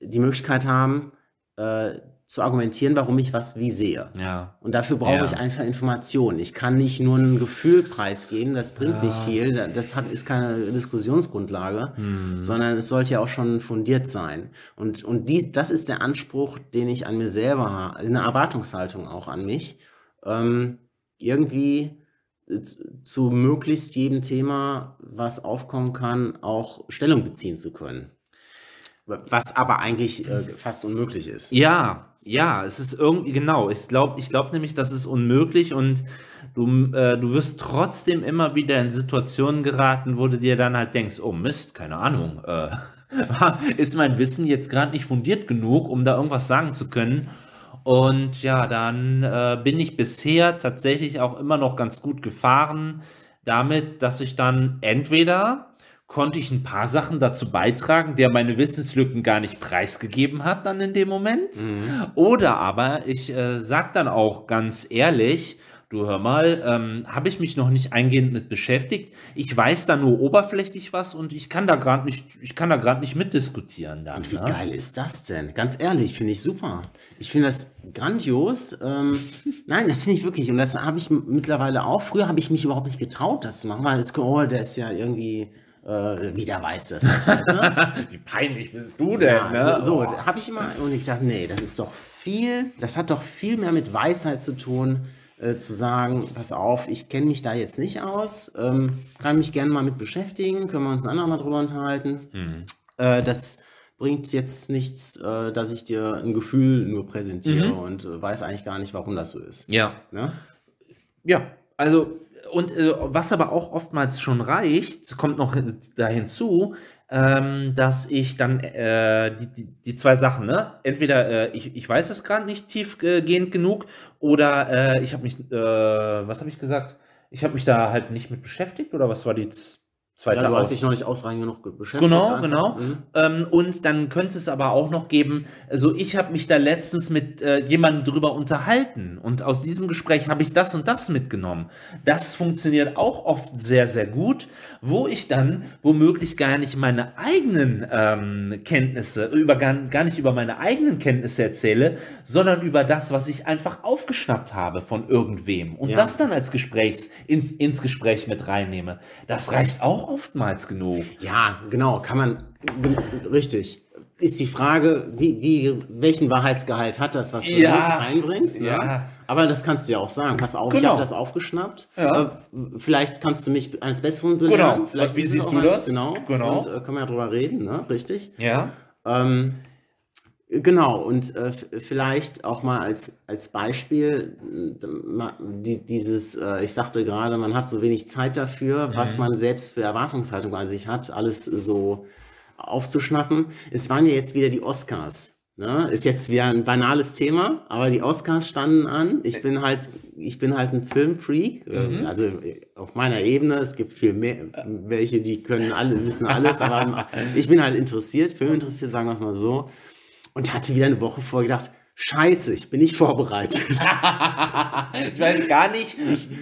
[SPEAKER 1] die Möglichkeit haben, äh, zu argumentieren, warum ich was wie sehe.
[SPEAKER 2] Ja.
[SPEAKER 1] Und dafür brauche ja. ich einfach Informationen. Ich kann nicht nur ein Gefühl preisgeben, das bringt ja. nicht viel, das hat, ist keine Diskussionsgrundlage, hm. sondern es sollte ja auch schon fundiert sein. Und, und dies, das ist der Anspruch, den ich an mir selber habe, eine Erwartungshaltung auch an mich, ähm, irgendwie zu möglichst jedem Thema, was aufkommen kann, auch Stellung beziehen zu können. Was aber eigentlich äh, fast unmöglich ist.
[SPEAKER 2] Ja, ja, es ist irgendwie, genau. Ich glaube ich glaub nämlich, das ist unmöglich und du, äh, du wirst trotzdem immer wieder in Situationen geraten, wo du dir dann halt denkst, oh Mist, keine Ahnung, äh, [laughs] ist mein Wissen jetzt gerade nicht fundiert genug, um da irgendwas sagen zu können. Und ja, dann äh, bin ich bisher tatsächlich auch immer noch ganz gut gefahren damit, dass ich dann entweder konnte ich ein paar Sachen dazu beitragen, der meine Wissenslücken gar nicht preisgegeben hat dann in dem Moment. Oder aber ich äh, sag dann auch ganz ehrlich, du hör mal, ähm, habe ich mich noch nicht eingehend mit beschäftigt. Ich weiß da nur oberflächlich was und ich kann da gerade nicht, ich kann da gerade nicht mitdiskutieren dann.
[SPEAKER 1] Und wie
[SPEAKER 2] ne?
[SPEAKER 1] geil ist das denn? Ganz ehrlich, finde ich super. Ich finde das grandios. Ähm, [laughs] nein, das finde ich wirklich. Und das habe ich mittlerweile auch. Früher habe ich mich überhaupt nicht getraut, das zu machen, weil es, oh, der ist ja irgendwie, äh, wieder weiß das nicht. Weißt du? [laughs]
[SPEAKER 2] Wie peinlich bist du denn?
[SPEAKER 1] Ja,
[SPEAKER 2] ne?
[SPEAKER 1] so, so
[SPEAKER 2] Oh.
[SPEAKER 1] habe ich immer, und ich sage, nee, das ist doch viel, das hat doch viel mehr mit Weisheit zu tun, äh, zu sagen, pass auf, ich kenne mich da jetzt nicht aus, ähm, kann mich gerne mal mit beschäftigen, können wir uns ein andermal drüber unterhalten.
[SPEAKER 2] Mhm.
[SPEAKER 1] Äh, das bringt jetzt nichts, äh, dass ich dir ein Gefühl nur präsentiere und äh, weiß eigentlich gar nicht, warum das so ist.
[SPEAKER 2] Ja.
[SPEAKER 1] Ne?
[SPEAKER 2] Ja, also und äh, was aber auch oftmals schon reicht, kommt noch hin- da hinzu, ähm, dass ich dann äh, die, die, die zwei Sachen, ne? Entweder äh, ich, ich weiß es gerade nicht tiefgehend genug oder äh, ich habe mich, äh, was habe ich gesagt? Ich habe mich da halt nicht mit beschäftigt oder was war die zweite
[SPEAKER 1] Ja, du hast dich noch nicht ausreichend genug ge- beschäftigt.
[SPEAKER 2] Genau,
[SPEAKER 1] einfach.
[SPEAKER 2] genau.
[SPEAKER 1] Mhm.
[SPEAKER 2] Ähm, und dann könnte es aber auch noch geben, also ich habe mich da letztens mit äh, jemandem drüber unterhalten und aus diesem Gespräch habe ich das und das mitgenommen. Das funktioniert auch oft sehr, sehr gut, wo ich dann womöglich gar nicht meine eigenen ähm, Kenntnisse, über, gar, gar nicht über meine eigenen Kenntnisse erzähle, sondern über das, was ich einfach aufgeschnappt habe von irgendwem und
[SPEAKER 1] Ja.
[SPEAKER 2] das dann als Gesprächs, ins, ins Gespräch mit reinnehme. Das reicht auch oftmals genug.
[SPEAKER 1] Ja, genau, kann man, richtig. Ist die Frage, wie, wie, welchen Wahrheitsgehalt hat das, was du
[SPEAKER 2] Ja.
[SPEAKER 1] mit reinbringst? Ne?
[SPEAKER 2] Ja.
[SPEAKER 1] Aber das kannst du ja auch sagen. Pass auf, ich
[SPEAKER 2] Genau.
[SPEAKER 1] habe das aufgeschnappt.
[SPEAKER 2] Ja.
[SPEAKER 1] Äh, vielleicht kannst du mich eines Besseren
[SPEAKER 2] Genau.
[SPEAKER 1] belehren. Vielleicht
[SPEAKER 2] Wie siehst du das?
[SPEAKER 1] Genau.
[SPEAKER 2] Genau.
[SPEAKER 1] Und äh, können wir ja drüber reden, ne? Richtig.
[SPEAKER 2] Ja.
[SPEAKER 1] Ähm, genau, und äh, vielleicht auch mal als, als Beispiel, äh, die, dieses, äh, ich sagte gerade, man hat so wenig Zeit dafür, was man selbst für Erwartungshaltung bei sich hat, alles so aufzuschnappen. Es waren ja jetzt wieder die Oscars. Ne? Ist jetzt wieder ein banales Thema, aber die Oscars standen an. Ich bin halt, ich bin halt ein Filmfreak, äh, also äh, auf meiner Ebene. Es gibt viel mehr, welche, die können alle, wissen alles, aber [laughs] ich bin halt interessiert, Film interessiert, sagen wir es mal so. Und hatte wieder eine Woche vorher gedacht, Scheiße, ich bin nicht vorbereitet. [laughs]
[SPEAKER 2] ich weiß gar nicht,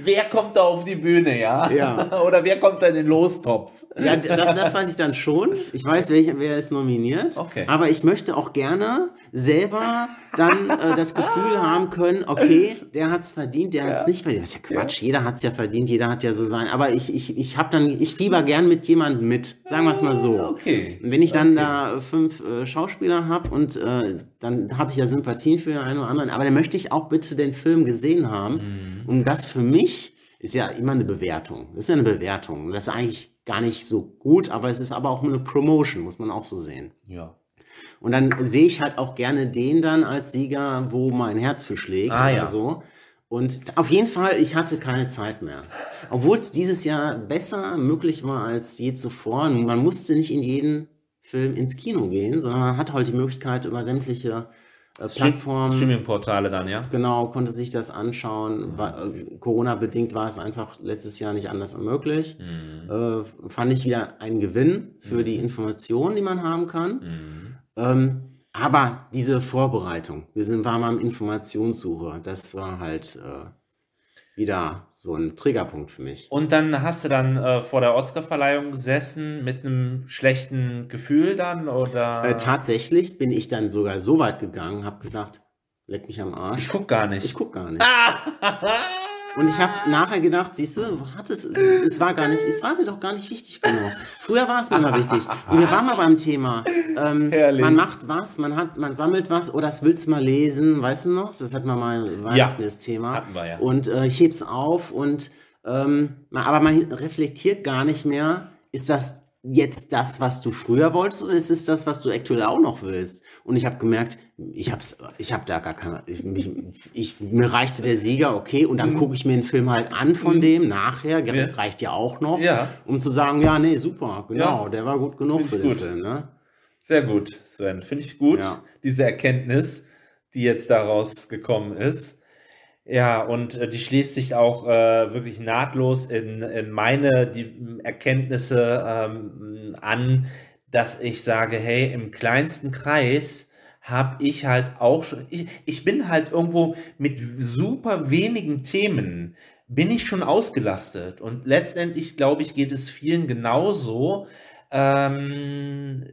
[SPEAKER 2] wer kommt da auf die Bühne, ja?
[SPEAKER 1] Ja. [laughs]
[SPEAKER 2] Oder wer kommt da in den Lostopf?
[SPEAKER 1] Ja, das, das weiß ich dann schon. Ich weiß, welcher, wer ist nominiert.
[SPEAKER 2] Okay.
[SPEAKER 1] Aber ich möchte auch gerne selber dann äh, das Gefühl haben können, okay, der hat es verdient, der hat es nicht verdient. Das ist ja Quatsch, jeder hat es ja verdient, jeder hat ja so sein. Aber ich, ich, ich habe dann, ich fieber gern mit jemandem mit. Sagen wir es mal so.
[SPEAKER 2] Okay.
[SPEAKER 1] Und wenn ich dann da fünf äh, Schauspieler habe und äh, dann habe ich ja Sympathien für den einen oder anderen, aber dann möchte ich auch bitte den Film gesehen haben. Und das für mich ist ja immer eine Bewertung. Das ist ja eine Bewertung. Und das ist eigentlich gar nicht so gut, aber es ist aber auch eine Promotion, muss man auch so sehen.
[SPEAKER 2] Ja.
[SPEAKER 1] Und dann sehe ich halt auch gerne den dann als Sieger, wo mein Herz für schlägt
[SPEAKER 2] Ah,
[SPEAKER 1] oder
[SPEAKER 2] ja.
[SPEAKER 1] so. Und auf jeden Fall, ich hatte keine Zeit mehr. Obwohl es dieses Jahr besser möglich war als je zuvor. Man musste nicht in jeden Film ins Kino gehen, sondern man hat halt die Möglichkeit über sämtliche äh, Plattformen.
[SPEAKER 2] Streaming-Portale dann, ja?
[SPEAKER 1] Genau, konnte sich das anschauen. War, äh, Corona-bedingt war es einfach letztes Jahr nicht anders möglich. Äh, fand ich wieder einen Gewinn für die Informationen, die man haben kann. Ähm, aber diese Vorbereitung, wir sind, waren mal im Informationssuche, das war halt äh, wieder so ein Triggerpunkt für mich.
[SPEAKER 2] Und dann hast du dann äh, vor der Oscarverleihung gesessen mit einem schlechten Gefühl dann, oder?
[SPEAKER 1] Äh, tatsächlich bin ich dann sogar so weit gegangen, habe gesagt, leck mich am Arsch.
[SPEAKER 2] ich guck gar nicht.
[SPEAKER 1] Ich guck gar nicht. [laughs] Und ich habe nachher gedacht, siehst du, hat es, es war gar nicht, es war dir doch gar nicht wichtig genug. Früher war es mir mal wichtig. Und wir waren mal beim Thema. Ähm,
[SPEAKER 2] Herrlich.
[SPEAKER 1] man macht was, man hat, man sammelt was, oder das willst du mal lesen, weißt du noch? Das hatten wir mal Weihnachten das Thema.
[SPEAKER 2] hatten wir, ja.
[SPEAKER 1] Und äh, ich heb's auf und ähm, aber man reflektiert gar nicht mehr, ist das jetzt das, was du früher wolltest, oder ist es das, was du aktuell auch noch willst? Und ich habe gemerkt, ich habe ich hab da gar keine, ich, mich, ich, mir reichte der Sieger, okay, und dann gucke ich mir den Film halt an von dem nachher,
[SPEAKER 2] Ja.
[SPEAKER 1] reicht ja auch noch,
[SPEAKER 2] Ja.
[SPEAKER 1] um zu sagen, ja, nee, super, genau,
[SPEAKER 2] Ja.
[SPEAKER 1] der war gut genug
[SPEAKER 2] Find
[SPEAKER 1] für den
[SPEAKER 2] gut.
[SPEAKER 1] Film, ne?
[SPEAKER 2] Sehr gut, Sven. Finde ich gut, diese Erkenntnis, die jetzt daraus gekommen ist. Ja, und äh, die schließt sich auch äh, wirklich nahtlos in, in meine die Erkenntnisse ähm, an, dass ich sage, hey, im kleinsten Kreis habe ich halt auch schon, ich, ich bin halt irgendwo mit super wenigen Themen, bin ich schon ausgelastet. Und letztendlich, glaube ich, geht es vielen genauso. Ähm,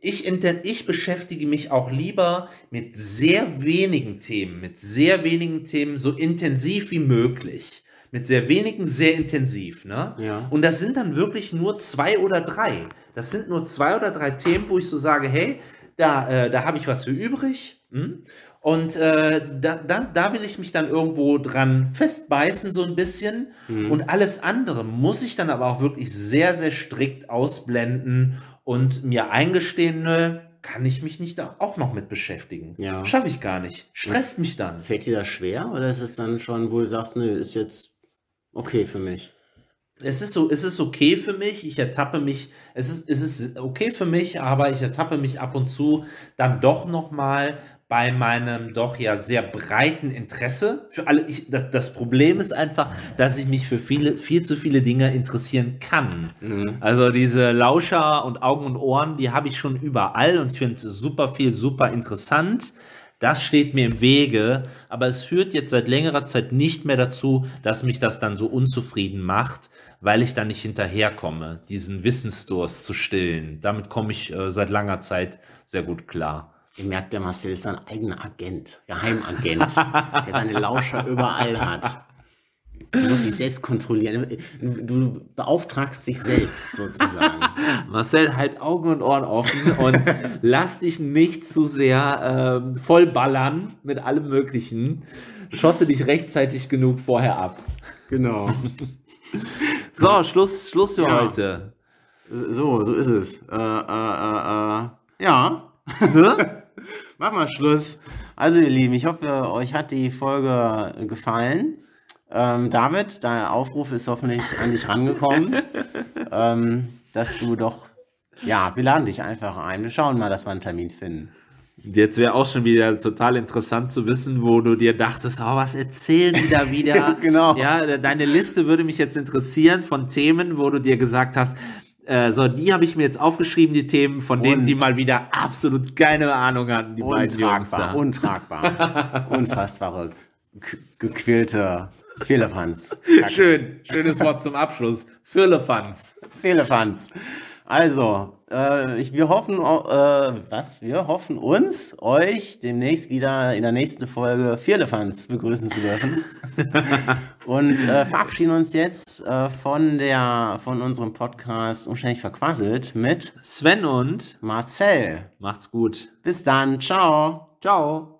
[SPEAKER 2] ich, ich beschäftige mich auch lieber mit sehr wenigen Themen, mit sehr wenigen Themen so intensiv wie möglich. Mit sehr wenigen, sehr intensiv. Ne?
[SPEAKER 1] Ja.
[SPEAKER 2] Und das sind dann wirklich nur zwei oder drei. Das sind nur zwei oder drei Themen, wo ich so sage, hey, da, äh, da habe ich was für übrig. Hm? Und äh, da, da, da will ich mich dann irgendwo dran festbeißen, so ein bisschen. Und alles andere muss ich dann aber auch wirklich sehr, sehr strikt ausblenden und mir eingestehen, nö, kann ich mich nicht auch noch mit beschäftigen.
[SPEAKER 1] Ja.
[SPEAKER 2] Schaffe ich gar nicht. Stresst mich dann.
[SPEAKER 1] Fällt dir das schwer oder ist es dann schon, wo du sagst, nö, ist jetzt okay für mich?
[SPEAKER 2] Es ist so, es ist okay für mich. Ich ertappe mich, es ist, es ist okay für mich, aber ich ertappe mich ab und zu dann doch nochmal bei meinem doch ja sehr breiten Interesse. Für alle, ich, das, das Problem ist einfach, dass ich mich für viele, viel zu viele Dinge interessieren kann. Also diese Lauscher und Augen und Ohren, die habe ich schon überall und ich finde super viel, super interessant. Das steht mir im Wege, aber es führt jetzt seit längerer Zeit nicht mehr dazu, dass mich das dann so unzufrieden macht, weil ich da nicht hinterherkomme, diesen Wissensdurst zu stillen. Damit komme ich äh, seit langer Zeit sehr gut klar.
[SPEAKER 1] Ihr merkt, der Marcel ist ein eigener Agent, Geheimagent, der seine Lauscher überall hat. Du musst dich selbst kontrollieren. Du beauftragst dich selbst sozusagen. [laughs]
[SPEAKER 2] Marcel, halt Augen und Ohren offen und [laughs] lass dich nicht zu sehr ähm, vollballern mit allem Möglichen. Schotte dich rechtzeitig genug vorher ab.
[SPEAKER 1] Genau. [laughs]
[SPEAKER 2] So, Schluss, Schluss für
[SPEAKER 1] Ja.
[SPEAKER 2] heute.
[SPEAKER 1] So, so ist es. Äh, äh, äh, äh, ja? Mach mal Schluss. Also, ihr Lieben, ich hoffe, euch hat die Folge gefallen. Ähm, David, der Aufruf ist hoffentlich an dich rangekommen, [laughs] ähm, dass du doch, ja, wir laden dich einfach ein. Wir schauen mal, dass wir einen Termin finden.
[SPEAKER 2] Jetzt wäre auch schon wieder total interessant zu wissen, wo du dir dachtest, oh, was erzählen die da [laughs] wieder?
[SPEAKER 1] Genau.
[SPEAKER 2] Ja, deine Liste würde mich jetzt interessieren von Themen, wo du dir gesagt hast, äh, so, die habe ich mir jetzt aufgeschrieben, die Themen, von denen
[SPEAKER 1] Und-
[SPEAKER 2] die mal wieder absolut keine Ahnung hatten, die beiden Jungs da.
[SPEAKER 1] Untragbar, untragbar. [laughs] Unfassbare, gequälte Fehlerfans.
[SPEAKER 2] Schön, schönes Wort zum Abschluss. Firlefanz.
[SPEAKER 1] Fehlerfans. Also, äh, ich, wir hoffen, äh, was? Wir hoffen uns, euch demnächst wieder in der nächsten Folge Vierlefanz begrüßen zu dürfen. [laughs] Und äh, verabschieden uns jetzt äh, von der, von unserem Podcast Umständlich verquasselt mit
[SPEAKER 2] Sven und
[SPEAKER 1] Marcel.
[SPEAKER 2] macht's gut.
[SPEAKER 1] Bis dann. Ciao.
[SPEAKER 2] Ciao.